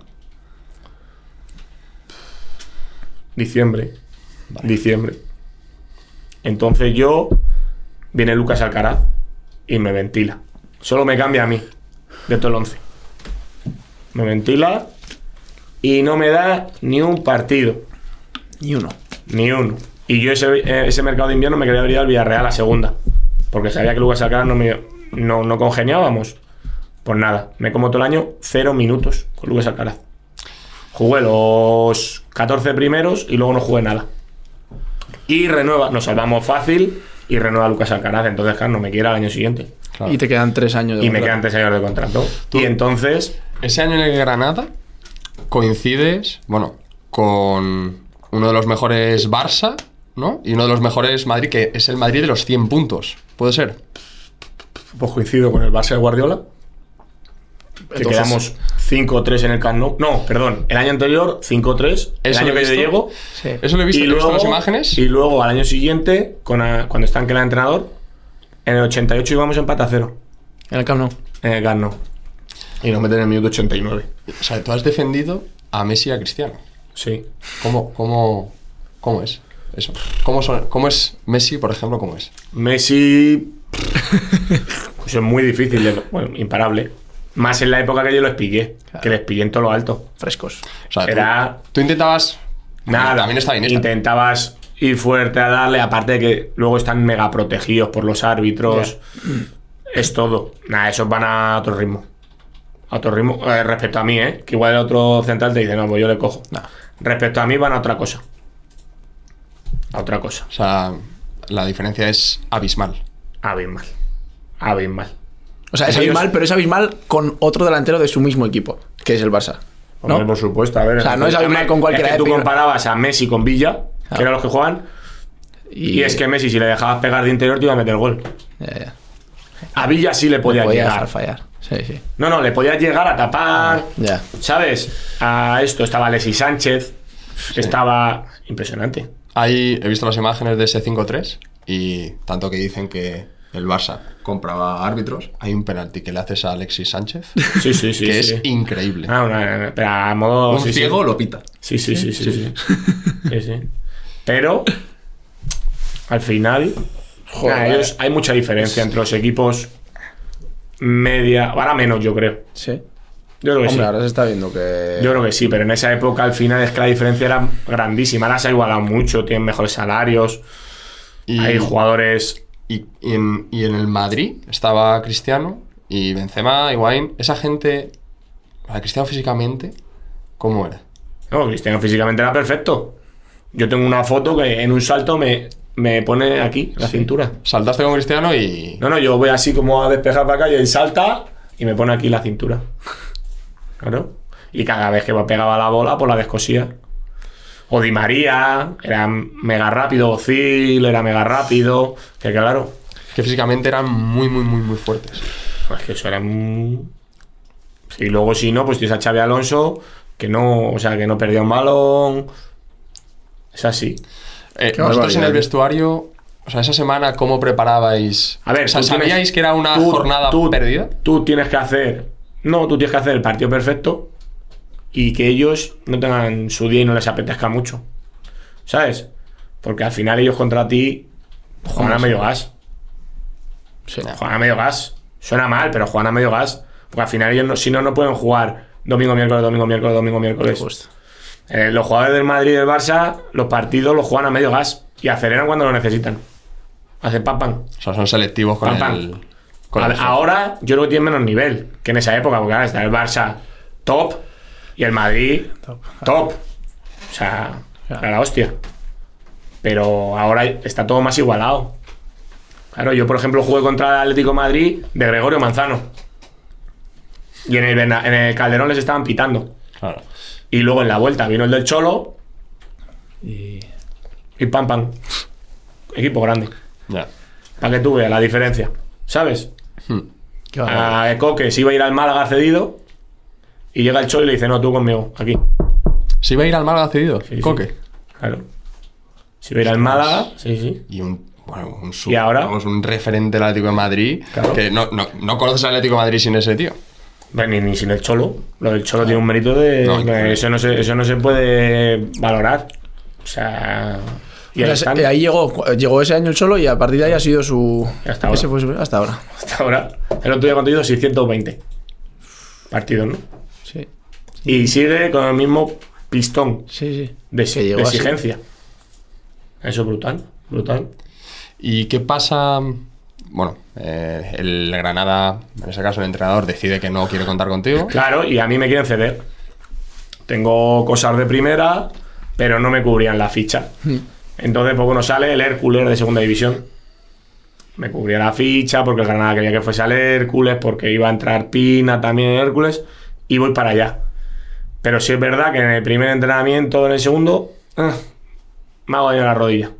Diciembre. Diciembre. Entonces yo. Viene Lucas Alcaraz y me ventila. Solo me cambia a mí de todo el 11. Me ventila y no me da ni un partido. Ni uno. Ni uno. Y yo ese, ese mercado de invierno me quería abrir al Villarreal a segunda. Porque sabía que Lucas Alcaraz no, me, no, no congeniábamos. Pues nada, me como todo el año cero minutos con Lucas Alcaraz. Jugué los 14 primeros y luego no jugué nada. Y renueva, nos salvamos fácil y renueva Lucas Alcaraz. Entonces, claro, no me quiere al año siguiente. Claro. Y te quedan tres años de Y me contrato. quedan tres años de contrato. Y entonces, Ese año en el Granada coincides, bueno, con uno de los mejores Barça, ¿no? Y uno de los mejores Madrid, que es el Madrid de los 100 puntos. ¿Puede ser? pues coincido con el Barça de Guardiola. Que Entonces, quedamos 5-3 en el Camp Nou. No, perdón, el año anterior 5-3. El año que yo llego. Sí. Eso lo he visto, Y he visto luego, las imágenes. y luego al año siguiente, con a- cuando está en el entrenador, en el 88 íbamos empate a cero En el Camp Nou. en el Camp Nou. Y nos meten en el minuto 89. O sea, tú has defendido a Messi y a Cristiano. Sí. ¿Cómo, cómo, cómo es eso? ¿Cómo, son- ¿Cómo es Messi, por ejemplo, cómo es? Messi. pues es muy difícil, de- bueno, imparable. Más en la época que yo los pillé, que les pillé en todo lo alto. Frescos. O sea, Era- tú, intentabas... Nada, También está bien esta. intentabas ir fuerte a darle, aparte de que luego están mega protegidos por los árbitros. Es todo. Nada, esos van a otro ritmo. A otro ritmo. Eh, respecto a mí, ¿eh? Que igual el otro central te dice, no, pues yo le cojo. Respecto a mí van a otra cosa. A otra cosa. O sea, la diferencia es abismal. Abismal. Abismal. O sea, es Ellos- abismal, pero es abismal con otro delantero de su mismo equipo, que es el Barça. ¿No? Hombre, por supuesto, a ver. O sea, no es abismal con cualquiera Es que tú comparabas a Messi con Villa, que eran los que juegan, y, es que Messi, si le dejabas pegar de interior, te iba a meter gol. Ya, ya. A Villa sí le podía Podía llegar. fallar. Sí, sí. No, no, le podías llegar a tapar. Ya. ¿Sabes? A esto estaba Alexis Sánchez. Estaba impresionante. Ahí he visto las imágenes de ese 5-3 y tanto que dicen que el Barça compraba árbitros, hay un penalti que le haces a Alexis Sánchez Sí, sí, sí. que sí. es increíble. Ah, una- pero a modo. un sí, sí. ciego lo pita. Sí, sí, sí, sí. sí. Sí, sí. Pero. Al final. Joder. nada, ellos- hay mucha diferencia entre los equipos media. Ahora menos, yo creo. Sí. Yo creo que Hombre, sí. ahora se está viendo que. Yo creo que sí, pero en esa época al final es que la diferencia era grandísima. Ahora se ha igualado mucho, tienen mejores salarios, Y, hay jugadores. Y, y en, y en el Madrid estaba Cristiano y Benzema, Higuaín. Esa gente, a Cristiano físicamente, ¿cómo era? No, Cristiano físicamente era perfecto. Yo tengo una foto que en un salto me, me pone aquí, la cintura. Saltaste con Cristiano y... No, no, yo voy así como a despejar para acá y él salta y me pone aquí la cintura. Claro. Y cada vez que me pegaba la bola, pues la descosía. O Di María, era mega rápido, Ozil era mega rápido. Que claro, que físicamente eran muy, muy, muy, muy fuertes. Pues que eso era un... Y luego si no, pues tienes a Xavi Alonso, que no, o sea, que no perdía un balón. Es así. Eh, Qué vosotros en el vestuario, o sea, esa semana, ¿cómo preparabais? A ver, o sea, tú tienes- ¿sabíais que era una tú- jornada tú- perdida? Tú tienes que hacer... No, tú tienes que hacer el partido perfecto y que ellos no tengan su día y no les apetezca mucho. ¿Sabes? Porque al final ellos contra ti juegan a medio gas. Sí. Juegan a medio gas. Suena mal, pero juegan a medio gas. Porque al final ellos, no, si no, no pueden jugar domingo, miércoles, domingo, miércoles, domingo, miércoles. Justo. Eh, los jugadores del Madrid y del Barça, los partidos los juegan a medio gas y aceleran cuando lo necesitan. Hacen pam pam. O sea, son selectivos con Pam, pam. el... con A- el- ahora yo creo que tienen menos nivel que en esa época, porque ahora está el Barça top y el Madrid Top. top. O sea, Claro. era la hostia. Pero ahora está todo más igualado. Claro, yo por ejemplo jugué contra el Atlético de Madrid de Gregorio Manzano. Y en el, Berna- en el Calderón les estaban pitando. Claro. Y luego en la vuelta vino el del Cholo Y. y pam pam. Equipo grande. Ya. Para que tú veas la diferencia. ¿Sabes? Hmm. A Coque se iba a ir al Málaga cedido. Y llega el Cholo y le dice, no, tú conmigo, aquí. ¿Se iba a ir al Málaga cedido? Sí, sí. Coque. Claro. Se iba a ir al Málaga, sí, sí. Y un... Bueno, un, ¿Y ahora? un referente del Atlético de Madrid. Claro. Que no, no, no conoces al Atlético de Madrid sin ese tío. Bueno, Ni, ni sin el Cholo. Lo del Cholo tiene un mérito de... No, que increíble. eso, no se, eso no se puede valorar. O sea... Y ahí están. eh, ahí llegó, llegó ese año el solo y a partir de ahí ha sido su. Hasta ahora. Ese fue su- hasta ahora. Hasta ahora. El otro día ha conseguido 620 partidos, ¿no? Sí, Y sigue con el mismo pistón sí, sí. de, exigencia. Eso es brutal, brutal. ¿Y qué pasa? Bueno, eh, el Granada, en ese caso el entrenador, decide que no quiere contar contigo. Claro, y a mí me quieren ceder. Tengo cosas de primera, pero no me cubrían la ficha. Entonces, pues bueno, sale el Hércules de segunda división. Me cubría la ficha porque el Granada quería que fuese al Hércules, porque iba a entrar Pina también en Hércules, y voy para allá. Pero sí es verdad que en el primer entrenamiento, en el segundo, ah, me hago daño en la rodilla.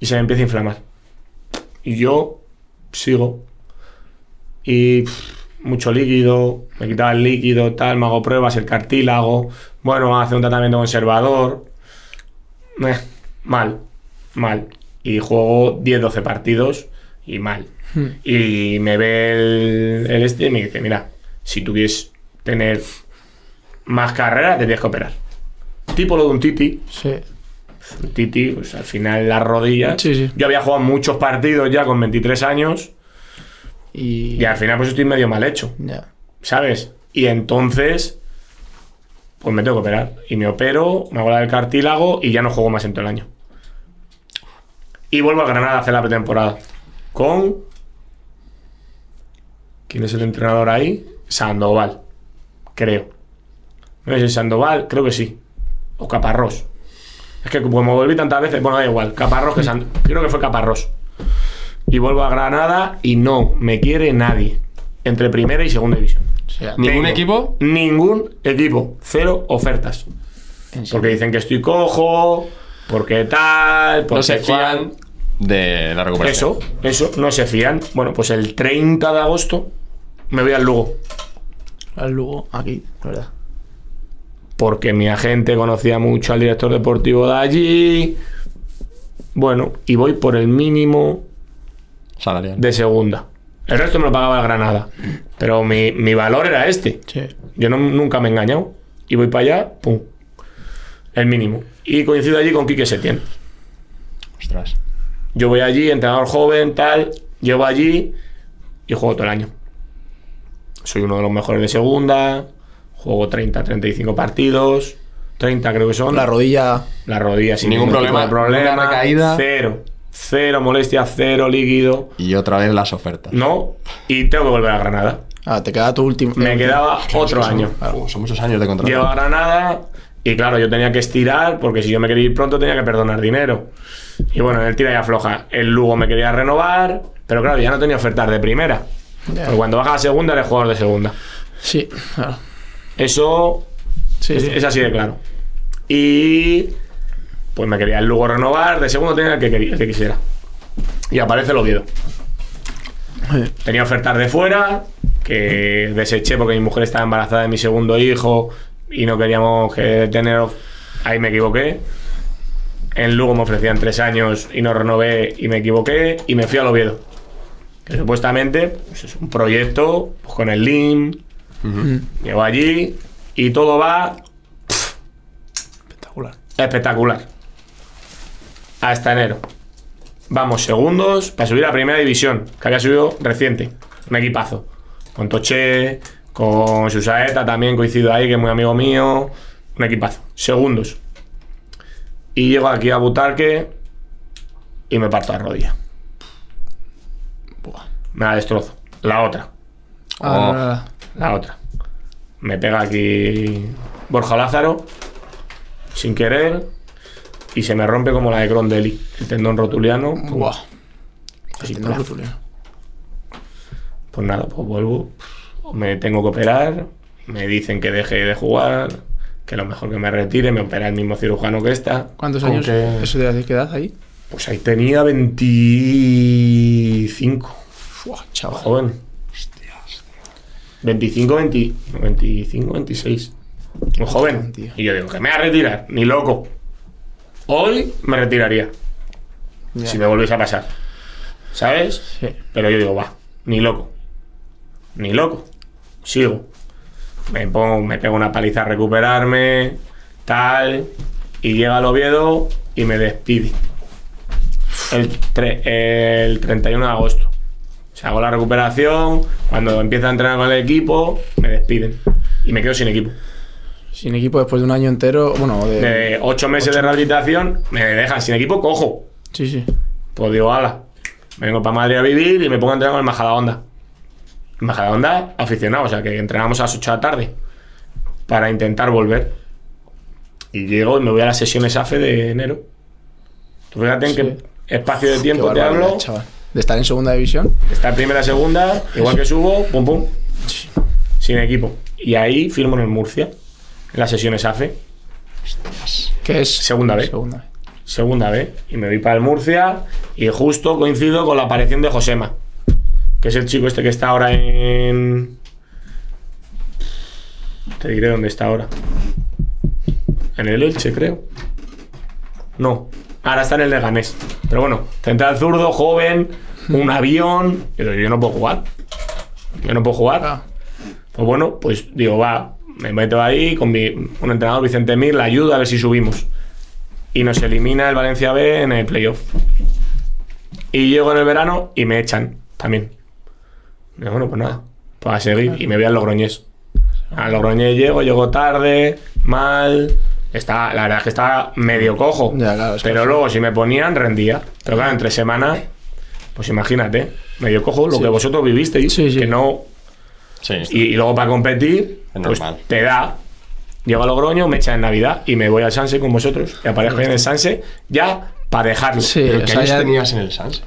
Y se me empieza a inflamar. Y yo sigo. Y pff, mucho líquido, me quitaba el líquido, tal, me hago pruebas, el cartílago, bueno, hace un tratamiento conservador. Eh, mal, mal. Y juego 10-12 partidos y mal. Y me ve el, el este y me dice, mira, si tú quieres tener más carrera, te tienes que operar. Tipo lo de un Titi, Sí. un Titi, pues al final las rodillas. Sí, sí. Yo había jugado muchos partidos ya con 23 años Y. y al final pues estoy medio mal hecho, Ya. ¿sabes? Y entonces, pues me tengo que operar. Y me opero, me hago la del cartílago y ya no juego más en todo el año. Y vuelvo a Granada a hacer la pretemporada. Con... ¿Quién es el entrenador ahí? Sandoval, creo. No sé si Sandoval, creo que sí. O Caparrós. Es que como volví tantas veces, bueno, da igual. Caparrós, que San- creo que fue Caparrós. Y vuelvo a Granada y no me quiere nadie. Entre primera y segunda división. O sea, ¿Ningún Tengo equipo? Ningún equipo. Cero ofertas. Porque dicen que estoy cojo, porque tal, porque No se fían de la recuperación. Eso, eso, no se fían. Bueno, pues el 30 de agosto me voy al Lugo. Al Lugo, aquí, la verdad. Porque mi agente conocía mucho al director deportivo de allí. Bueno, y voy por el mínimo Salarial. de segunda. El resto me lo pagaba el Granada. Pero mi, mi valor era este. Sí. Yo no- nunca me he engañado. Y voy para allá, pum. El mínimo. Y coincido allí con Quique Setién. Ostras. Yo voy allí, entrenador joven, tal. Llego allí y juego todo el año. Soy uno de los mejores de segunda. Juego 30, 35 partidos. 30 creo que son. La rodilla. La rodilla sin Ningún ningún problema, problema. recaída. Cero. Cero molestia, cero líquido. Y otra vez las ofertas. No. Y tengo que volver a Granada. Ah, te queda tu último. Me eh, quedaba otro Son- año. uh, son muchos años de contrato. Llego a Granada y claro, yo tenía que estirar porque si yo me quería ir pronto tenía que perdonar dinero. Y bueno, en el tira y afloja. El Lugo me quería renovar, pero claro, ya no tenía ofertas de primera. Ya. Porque cuando baja a segunda eres jugador de segunda. Sí, claro. Eso Sí, es, sí. es así de claro. Y pues me quería el Lugo renovar, de segundo tenía el que, quería, el que quisiera. Y aparece el Oviedo. Tenía ofertas de fuera que deseché porque mi mujer estaba embarazada de mi segundo hijo y no queríamos que tener. Ahí me equivoqué. En Lugo me ofrecían tres años y no renové y me equivoqué y me fui al Oviedo. Que supuestamente pues, es un proyecto pues, con el LIM. Llego allí y todo va Espectacular. espectacular. Hasta enero. Vamos segundos para subir a primera división, que había subido reciente. Un equipazo. Con Toché, con Susaeta también coincido ahí, que es muy amigo mío. Un equipazo. Segundos. Y llego aquí a Butarque y me parto la rodilla. Buah. Me la destrozo. La otra. Ah, Oh. La otra. Me pega aquí Borja Lázaro, sin querer, y se me rompe como la de Grondelli, el tendón rotuliano. Buah. así, No, plaf. Rotuliano. Pues nada, pues vuelvo. Me tengo que operar, me dicen que deje de jugar, que lo mejor que me retire, me opera el mismo cirujano que esta. ¿Cuántos años? que- ¿Eso te hace qué edad ahí? Pues ahí tenía 25. Buah, chaval. Joven. 25, 20, 25, 26. Muy joven. Y yo digo, que me voy a retirar, ni loco. Hoy me retiraría, si me volviese a pasar. ¿Sabes? Sí. Pero yo digo, va, ni loco. Ni loco. Sigo. Me pongo, me pego una paliza a recuperarme, tal. Y llega el Oviedo y me despide. El, tre- el 31 de agosto. Hago la recuperación. Cuando empiezo a entrenar con el equipo, me despiden. Y me quedo sin equipo. Sin equipo después de un año entero. Bueno, de. De ocho meses de rehabilitación, me dejan sin equipo, cojo. Sí, sí. Pues digo, ala, vengo para Madrid a vivir y me pongo a entrenar con el Majadahonda. El Majadahonda aficionado, o sea que entrenamos a las 8 de la tarde para intentar volver. Y llego y me voy a las sesiones AFE de enero. Tú fíjate en Sí. qué espacio de Qué tiempo te hablo. chaval. De estar en segunda división. Está en primera, segunda, igual que subo, pum pum, sin equipo. Y ahí firmo en el Murcia, en las sesiones AFE. Que es. Segunda B. Segunda B. segunda vez y me voy para el Murcia y justo coincido con la aparición de Josema, que es el chico este que está ahora en, Te diré dónde está ahora. En el Elche, creo. No. Ahora está en el Leganés. Pero bueno, central zurdo, joven, un avión. Pero yo no puedo jugar. Yo no puedo jugar. Ah. Pues bueno, pues digo, va, me meto ahí con mi, un entrenador, Vicente Mir, la ayuda a ver si subimos. Y nos elimina el Valencia B en el playoff. Y llego en el verano y me echan también. Bueno, pues nada, pues a seguir. Y me voy al Logroñés. Al Logroñés llego, llego tarde, mal. Está, la verdad es que estaba medio cojo. Ya, claro, es que pero luego si me ponían, rendía. Pero claro, entre semanas, pues imagínate, medio cojo lo Sí. que vosotros vivisteis. Sí, sí. Que no, Sí, y, y luego para competir, Es pues normal. te da. Llego a Logroño, me echan en Navidad y me voy al Sanse con vosotros. Y aparezco en el Sanse ya para dejarlo. Sí, ¿Pero qué años ya- tenías en el Sans? En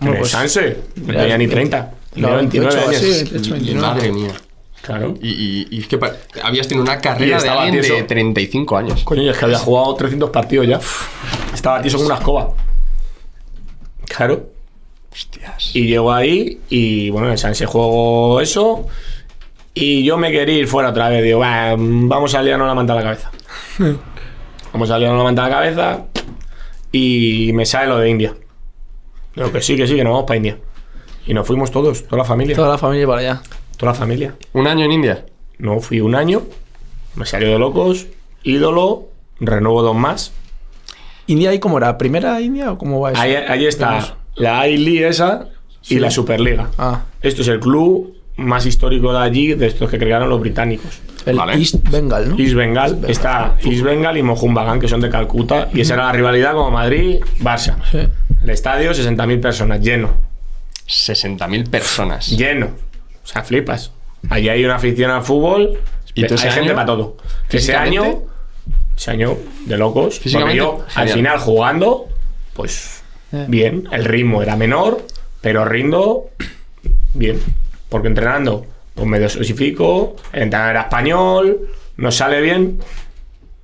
Bueno, el pues, Sanse. No tenía ni 30. No, Tenía 28 años. así, 28, 29. Madre mía. Claro. Y, y, y es que habías tenido una carrera de alguien de tieso. 35 años. Coño, y es que había jugado 300 partidos ya. Estaba tieso como una escoba. Claro. Hostias. Y llego ahí y bueno, en el Sanse juego eso. Y yo me quería ir fuera otra vez. Digo, "Va, vamos a liarnos la manta a la cabeza. vamos a liarnos la manta a la cabeza. Y me sale lo de India. Digo que sí, que sí, que nos vamos para India. Y nos fuimos todos, toda la familia. Toda la familia para allá. Toda la familia. ¿Un año en India? No fui un año. Me salió de locos. Ídolo. Renuevo dos más. ¿India ahí cómo era? ¿Primera India o cómo va eso? Ahí, ahí está la I-League esa y Sí. la Superliga. Ah, Esto es el club más histórico de allí, de estos que crearon los británicos. el Vale. East Bengal, ¿no? East Bengal, está East Bengal y Mohun Bagan, que son de Calcuta, y esa era la rivalidad como Madrid-Barça. Sí. El estadio, 60.000 personas, lleno, 60.000 personas. lleno. O sea, flipas. Allí hay una afición al fútbol, ¿Y hay gente año? para todo. Ese año, ese año de locos, porque yo al final jugando, pues Eh. bien, el ritmo era menor, pero rindo bien. Porque entrenando, pues me dosifico, el entrenador era español, nos sale bien,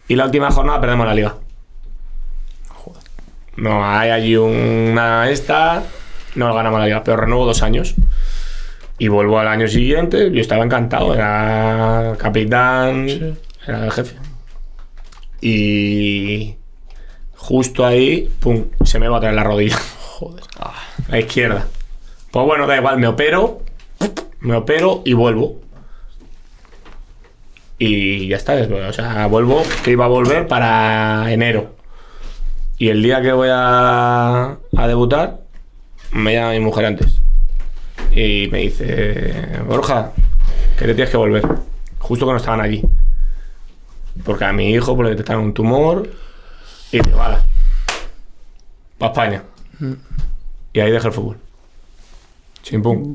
y la última jornada perdemos la liga. No, hay allí una esta, no ganamos la liga, pero renuevo dos años. Y vuelvo al año siguiente, yo estaba encantado, era capitán, Sí. era el jefe. Y justo ahí, pum, se me va a traer la rodilla, Joder. la izquierda. Pues bueno, da igual, me opero, me opero y vuelvo. Y ya está, o sea, vuelvo, que iba a volver para enero. Y el día que voy a, a debutar, me llama mi mujer antes. Y me dice, Borja, que te tienes que volver. Justo cuando estaban allí. Porque a mi hijo pues, le detectaron un tumor. Y digo, vale. Para España. Y ahí dejé el fútbol. Sin pum.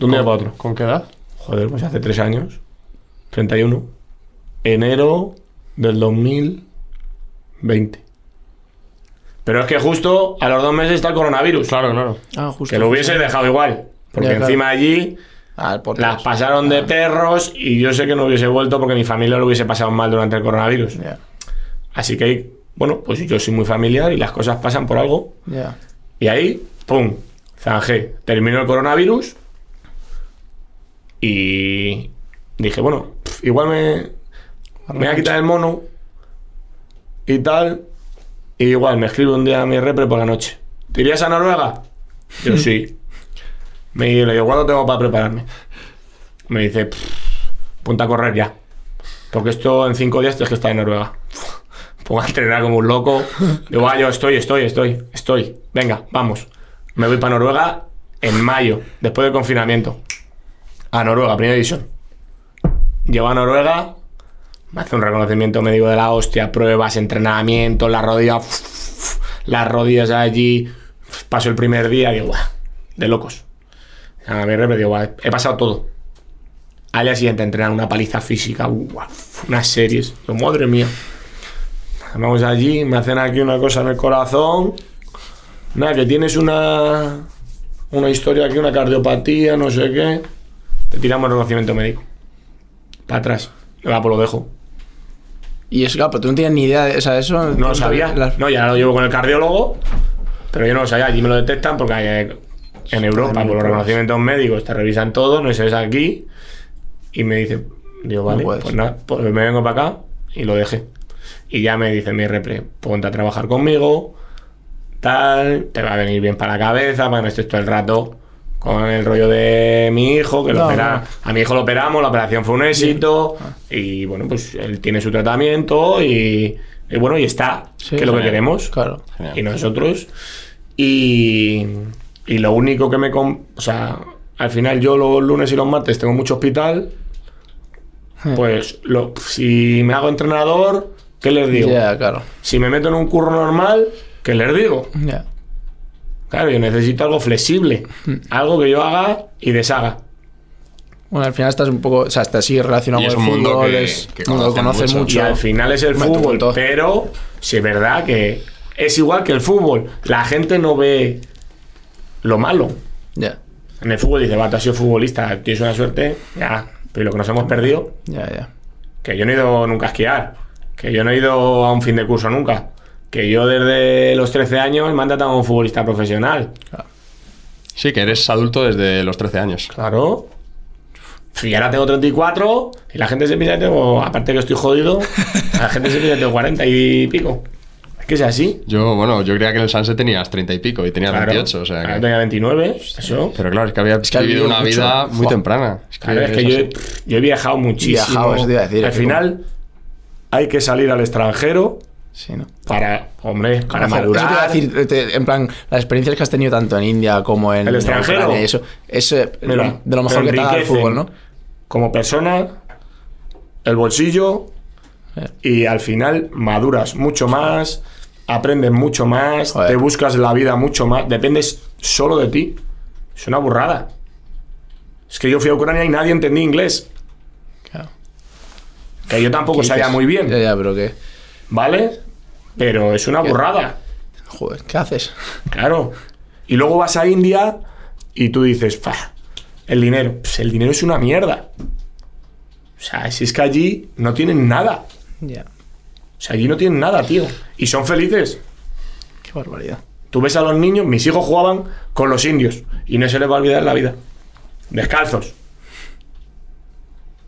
De un día para otro. ¿Con qué edad? Joder, pues hace tres años. 31. Enero del 2020. Pero es que justo a los dos meses está el coronavirus. Claro, claro. Ah, justo. Que lo hubiese dejado igual. Porque claro. encima allí Ah, por las pasaron de perros y yo sé que no hubiese vuelto porque mi familia lo hubiese pasado mal durante el coronavirus. Así que, bueno, pues yo soy muy familiar y las cosas pasan por algo. Y ahí, ¡pum! Zanjé. Terminó el coronavirus. Y dije, bueno, igual me, me voy a quitar el mono y tal. Y igual me escribe un día a mi repre por la noche. ¿Te irías a Noruega? Yo sí. Me digo, ¿cuándo tengo para prepararme? Me dice, "Pff, ponte a correr ya. Porque esto en cinco días tienes que estar en Noruega. Pongo a entrenar como un loco. Digo, ah, yo estoy, estoy, estoy, estoy. Venga, vamos. Me voy para Noruega en mayo, después del confinamiento. A Noruega, primera división. Llego a Noruega, me hace un reconocimiento médico de la hostia, pruebas, entrenamiento, las rodillas, las rodillas allí. Paso el primer día, digo, "Buah, de locos. A mi repre, digo, "Buah, he pasado todo. Al día siguiente entrenar una paliza física, unas series. Digo, madre mía. Vamos allí, me hacen aquí una cosa en el corazón. Nada, que tienes una, una historia aquí, una cardiopatía, no sé qué. Te tiramos el reconocimiento médico. Para atrás. Va, pues lo dejo. Y eso, claro, pero tú no tienes ni idea de o sea, eso. No lo sabía. Las- No, ya lo llevo con el cardiólogo, pero yo no lo sabía. Allí me lo detectan porque hay- en Europa, por los reconocimientos médicos, te revisan todo, no sé, es aquí. Y me dice, Digo, vale, pues nada, pues me vengo para acá y lo dejé. Y ya me dice mi repre, ponte a trabajar conmigo, tal, te va a venir bien para la cabeza, para que no estés todo el rato con el rollo de mi hijo, que lo opera- no. a mi hijo lo operamos, la operación fue un éxito, y bueno, pues él tiene su tratamiento y, y bueno, y está, Sí, que es lo que queremos. Claro. Genial. Y nosotros. Y, y lo único que me... com- O sea, al final yo los lunes y los martes tengo mucho hospital. Pues lo, si me hago entrenador, ¿qué les digo? Ya, claro. Si me meto en un curro normal, ¿qué les digo? Ya. Claro, yo necesito algo flexible. Algo que yo haga y deshaga. Bueno, al final estás un poco, o sea, estás así relacionado Y es con el un mundo fútbol, que- es que conocen conoces mucho. mucho. Y al final es el Me fútbol. todo. Pero si es verdad que es igual que el fútbol. La gente no ve lo malo. Ya, En el fútbol dice, va, tú has sido futbolista, tienes una suerte, ya. Pero lo que nos hemos perdido, ya, ya. que yo no he ido nunca a esquiar, que yo no he ido a un fin de curso nunca, que yo desde los 13 años me han tratado como un futbolista profesional. Sí, que eres adulto desde los 13 años. Claro. Y ahora tengo 34 y la gente se piensa que tengo, aparte que estoy jodido, la gente se piensa que tengo 40 y pico. Que es así. Yo, bueno, yo creía que en el Sanse tenías 30 y pico y tenías Claro. 28, o sea que... tenía 29, eso. Pero claro, es que había que vivido una mucho. vida muy Joder. temprana. Es Claro, es que yo, he- yo he viajado muchísimo. Viajado, eso te iba a decir, Al final hay que salir al extranjero Sí, ¿no? para, hombre, para madurar. Eso te iba a decir, te- en plan, las experiencias que has tenido tanto en India como en El extranjero. Eso, es eh, Mira, de lo mejor que te da el fútbol, ¿no? Como persona, el bolsillo Eh. y al final maduras mucho más, aprendes mucho más, Joder. te buscas la vida mucho más, dependes solo de ti. Es una burrada. Es que yo fui a Ucrania y nadie entendía inglés. Claro. Que yo tampoco ¿Qué sabía muy bien, Ya, ya, pero que. ¿vale? Pero es una ¿Qué? burrada. Joder, ¿qué haces? Claro. Y luego vas a India y tú dices, "Fa, el dinero. Pues el dinero es una mierda. O sea, si es que allí no tienen nada. Ya. O sea, allí no tienen nada, tío. Y son felices. Qué barbaridad. Tú ves a los niños, mis hijos jugaban con los indios y no se les va a olvidar la vida. Descalzos.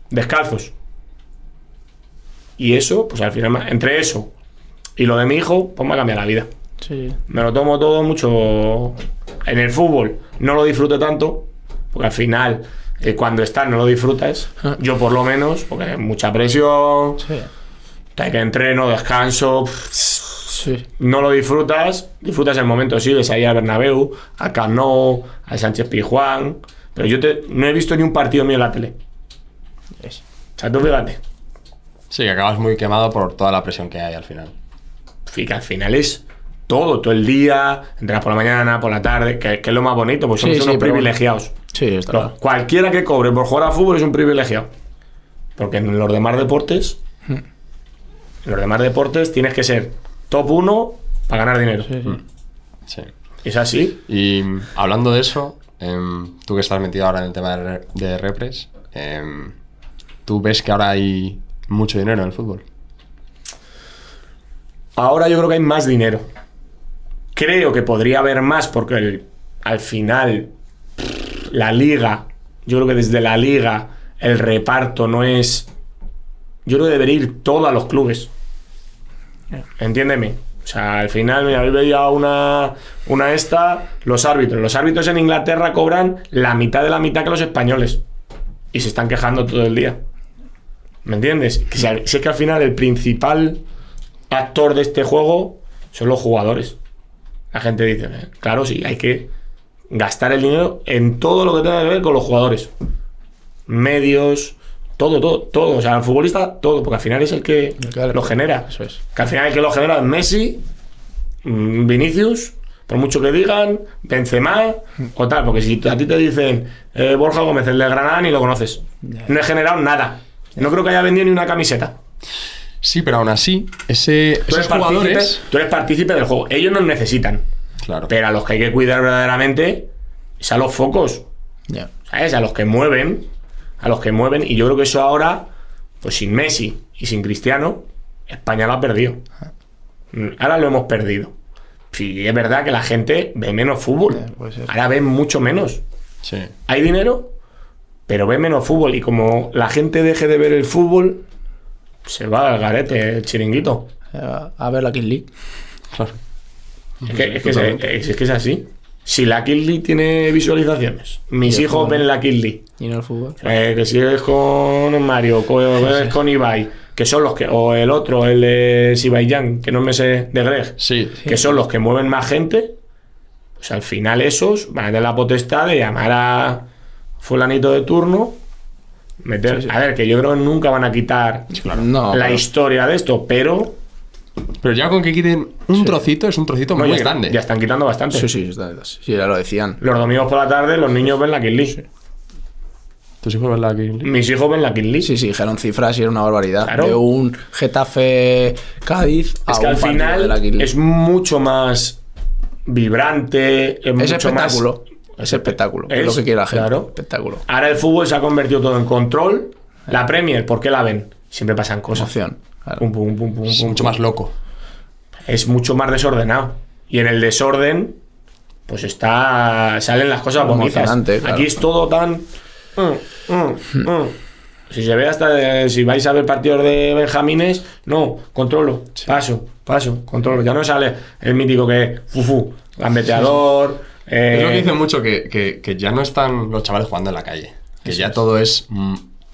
Descalzos. Y eso, pues al final, entre eso y lo de mi hijo, pues me ha cambiado la vida. Sí. Me lo tomo todo mucho. En el fútbol no lo disfruto tanto, porque al final, eh, cuando estás, no lo disfrutas. Ah. Yo, por lo menos, porque hay mucha presión, Sí. Hay que entreno, descanso. Sí. No lo disfrutas, disfrutas el momento, sí, ves ahí al Bernabéu, al Camp Nou, al Sánchez Pizjuán. Pero yo te- no he visto ni un partido mío en la tele. Es. O sea, tú fíjate. Sí, que acabas muy quemado por toda la presión que hay al final. Que al final es todo, todo el día, entrenas por la mañana, por la tarde, que, que es lo más bonito, pues somos Sí, sí, unos privilegiados. Sí, está No, claro. cualquiera que cobre por jugar a fútbol es un privilegiado. Porque en los demás deportes. En los demás deportes tienes que ser top 1 para ganar dinero. Sí, sí. Sí. ¿Es así? Y mm, hablando de eso, em, tú que estás metido ahora en el tema de, re- de repres, em, ¿tú ves que ahora hay mucho dinero en el fútbol? Ahora yo creo que hay más dinero. Creo que podría haber más porque el- al final la liga, yo creo que desde la liga el reparto no es... Yo creo que debería ir todo a los clubes. Entiéndeme. O sea, al final, mira, hoy veía una, una esta, los árbitros. Los árbitros en Inglaterra cobran la mitad de la mitad que los españoles. Y se están quejando todo el día. ¿Me entiendes? Que si, es que al final el principal actor de este juego son los jugadores. La gente dice, "Eh, claro, sí, hay que gastar el dinero en todo lo que tenga que ver con los jugadores. Medios, todo, todo, todo. O sea, el futbolista, todo, porque al final es el que Claro. lo genera. Eso es. Que al final el que lo genera es Messi, mm, Vinicius, por mucho que digan, Benzema o tal. Porque si a ti te dicen eh, Borja Gómez, el de Granada, ni lo conoces. No he generado nada. No creo que haya vendido ni una camiseta. Sí, pero aún así, ese, Tú esos jugadores... tú eres partícipe del juego. Ellos nos necesitan. Claro. Pero a los que hay que cuidar verdaderamente es a los focos. Ya. ¿Sabes? A los que mueven. A los que mueven. Y yo creo que eso ahora, pues sin Messi y sin Cristiano, España lo ha perdido. Ahora lo hemos perdido. Sí, es verdad que la gente ve menos fútbol. Ahora ven mucho menos. Sí. Hay dinero, pero ve menos fútbol. Y como la gente deje de ver el fútbol, se va al garete el chiringuito. A ver la Kings League. Claro. Es que es, que es- es que es así. Si la League tiene visualizaciones, mis hijos fútbol. ven la League. Y no el fútbol. Eh, que si es con Mario, co- es con Ibai, que son los que. O el otro, el de Sibayan, que no me sé de Greg, Sí. que son los que mueven más gente. Pues al final esos van a tener la potestad de llamar a Fulanito de turno. Meter, A ver, que yo creo que nunca van a quitar No, la pero- historia de esto, pero. Pero ya con que quiten un trocito, es un trocito no, muy ya, grande. ya están quitando bastante. Sí, sí, está- sí, ya lo decían. Los domingos por la tarde los niños ven la Kill League. ¿Tus hijos ven la Kill Mis hijos ven la Kill League. Sí, sí, dijeron cifras y era una barbaridad. Claro. De un Getafe Cádiz a Es que un al de final la League. es mucho más vibrante. Es, Es mucho espectáculo. Más, Es espectáculo. Es, es, lo que quiere la gente. claro. Espectáculo. Ahora el fútbol se ha convertido todo en control. La Premier, ¿por qué la ven? Siempre pasan cosas. Emoción. Claro. Pum, pum, pum, pum, Es pum, mucho pum. más loco. Es mucho más desordenado. Y en el desorden, pues está. salen las cosas bonitas. Claro. Aquí es todo tan. mm, mm, mm. Si se ve hasta. de- si vais a ver partidos de Benjamines, no, controlo, paso, paso, controlo. Ya no sale el mítico que. Fufu, gambeteador. eh, Es lo que dicen mucho, que, que- que ya no están los chavales jugando en la calle. Que ya todo es.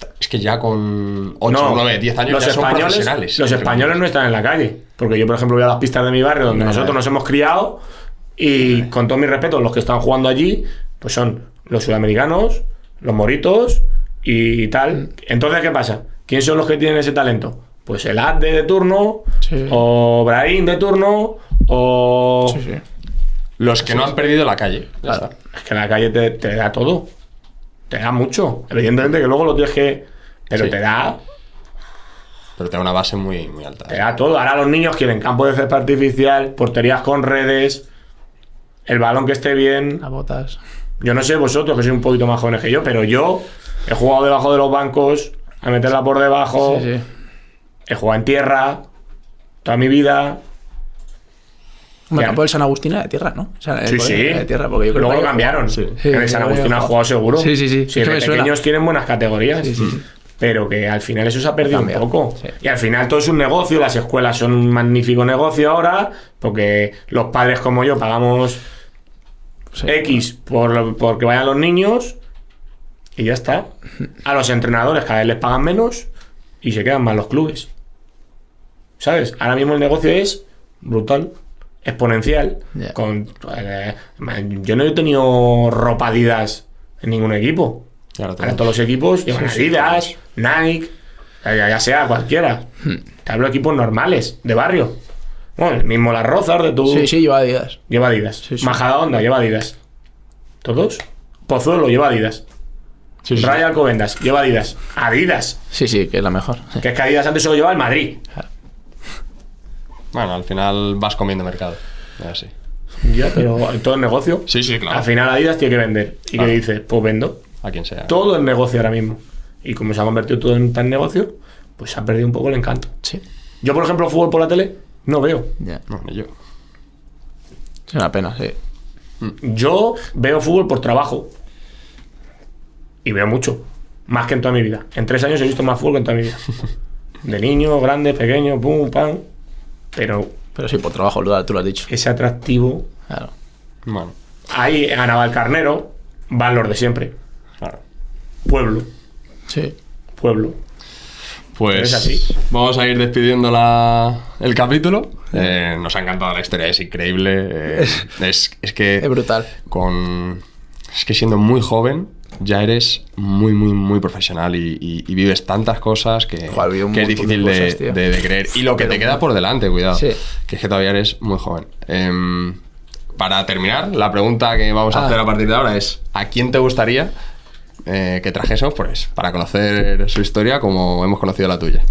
Mm, Es que ya con 8, No, 9, 10 años los ya son españoles, profesionales. Los españoles no están en la calle. Porque yo, por ejemplo, voy a las pistas de mi barrio donde No, nosotros no. nos hemos criado. Y con todo mi respeto, los que están jugando allí, pues son los sudamericanos, los moritos y tal. Entonces, ¿qué pasa? ¿Quién son los que tienen ese talento? Pues el Adde de turno, Sí. o Brahim de turno, o. Sí, sí. Los que no han perdido la calle. Claro. Es que la calle te, te da todo. Te da mucho. Evidentemente que luego lo tienes que. Pero Sí. te da Pero te da una base muy, muy alta. Te da todo. Ahora los niños quieren campo de césped artificial, porterías con redes, el balón que esté bien. Las botas. Yo no sé vosotros, que sois un poquito más jóvenes que yo, pero yo he jugado debajo de los bancos, a meterla por debajo, Sí, sí. he jugado en tierra, toda mi vida. Ya. campo del San Agustín era de tierra, ¿no? O sea, Sí, el- sí. de tierra, porque yo creo Luego que lo cambiaron. Sí. Sí, el San Agustín ha jugado seguro. Sí, sí, sí. Sí, que de me suena. pequeños tienen buenas categorías. Sí, sí, sí. Pero que al final eso se ha perdido un poco. Y al final todo es un negocio. Las escuelas son un magnífico negocio ahora. Porque los padres como yo pagamos. X por, porque vayan los niños. Y ya está. A los entrenadores cada vez les pagan menos. Y se quedan más los clubes. ¿Sabes? Ahora mismo el negocio es brutal. Exponencial. Ya. Con, eh, yo no he tenido ropa Adidas en ningún equipo. Claro, Ahora todos los equipos llevan Adidas, Nike, ya, sea cualquiera. Te hablo de equipos normales, de barrio. Bueno, el mismo Las Rozas de tu. Sí, sí, lleva días. Lleva Adidas. Sí, sí. Majadahonda lleva Adidas. ¿Todos? Pozuelo lleva Adidas. Sí, sí. Raya Alcobendas lleva Adidas. Adidas. Sí, sí, que es la mejor. Que es que Adidas antes solo llevaba el Madrid. Bueno, al final vas comiendo mercado. Así. Ya, pero todo es negocio. Sí, sí, claro. Al final Adidas tiene que vender. ¿Y Claro. qué dice? Pues vendo. A quien sea. Todo es negocio ahora mismo. Y como se ha convertido todo en tan negocio, pues se ha perdido un poco el encanto. Sí. Yo, por ejemplo, fútbol por la tele, no veo. Ya. No, ni yo. Es una pena, sí. Yo veo fútbol por trabajo. Y veo mucho. Más que en toda mi vida. En tres años he visto más fútbol que en toda mi vida. De niño, grande, pequeño, pum, pam. Pero Pero sí, por trabajo, lo- tú lo has dicho. ese atractivo. Claro. Bueno, Ahí a Navalcarnero van los de siempre. claro. Pueblo, Sí. pueblo. Pues Es así. vamos a ir despidiendo la, el capítulo. Eh, nos ha encantado la historia, es increíble. eh, es, es que Es brutal. con. Es que siendo muy joven ya eres muy, muy, muy profesional y, y- y vives tantas cosas que, Joder, es de difícil de, cosas, de- de creer. Y lo que Pero te queda por delante, cuidado. Sí. Que es que todavía eres muy joven. Em, para terminar, la pregunta que vamos a Ah. hacer a partir de ahora es: ¿a quién te gustaría eh, que trajésemos pues, para conocer su historia como hemos conocido la tuya?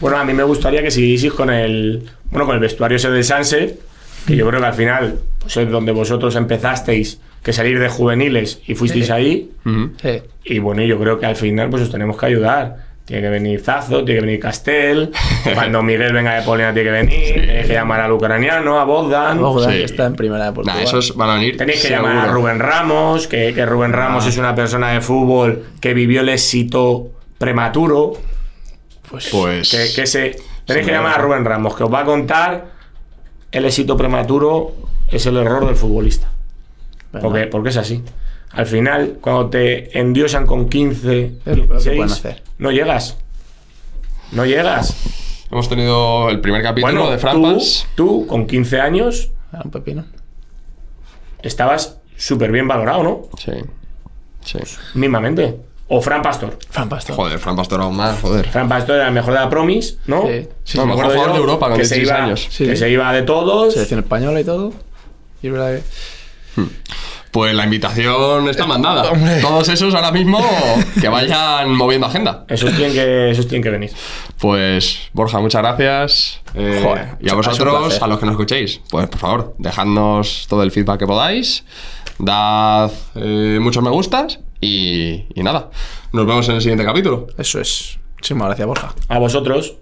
Bueno, a mí me gustaría que siguieseis con el. Bueno, con el vestuario ese del Sanse. Que yo creo que al final, pues es donde vosotros empezasteis, que salir de juveniles y fuisteis Sí. ahí. Sí. Y bueno, yo creo que al final pues os tenemos que ayudar. Tiene que venir Zazo, tiene que venir Castel. Cuando Miguel venga de Polina tiene que venir. Tenéis que llamar al ucraniano, a Bogdan. Bogdan, Sí. que está en primera de Portugal. Nah, esos van a venir. Tenéis que seguro. llamar a Rubén Ramos, que, que Rubén Ramos Ah. es una persona de fútbol que vivió el éxito prematuro. Pues, Pues. Que, que se, tenéis Sí, que llamar a Rubén Ramos, que os va a contar el éxito prematuro es el error del futbolista. Porque, porque es así. Al final, cuando te endiosan con 15, Es lo peor que 16, pueden hacer. no llegas. No llegas. Hemos tenido el primer capítulo Bueno, de tú, Frampas. tú, con 15 años, era un pepino. estabas súper bien valorado, ¿no? Sí. Sí. Mismamente. O Fran Pastor. Fran Pastor. Joder, Fran Pastor aún más, joder. Fran Pastor era el mejor de la Promis, ¿no? Sí, sí, No, sí. mejor acuerdo jugador de Europa con que se 16 iba, años. Sí. Que se iba de todos. Selección española y todo. Y es verdad que. Pues la invitación está mandada. Hombre. Todos esos ahora mismo que vayan moviendo agenda. Esos tienen que, esos tienen que venir. Pues Borja, muchas gracias. Eh, Joder, y a vosotros, a los que nos escuchéis, pues por favor, dejadnos todo el feedback que podáis. Dad eh, muchos me gustas y, y nada. Nos vemos en el siguiente capítulo. Eso es. Muchísimas gracias, Borja. A vosotros.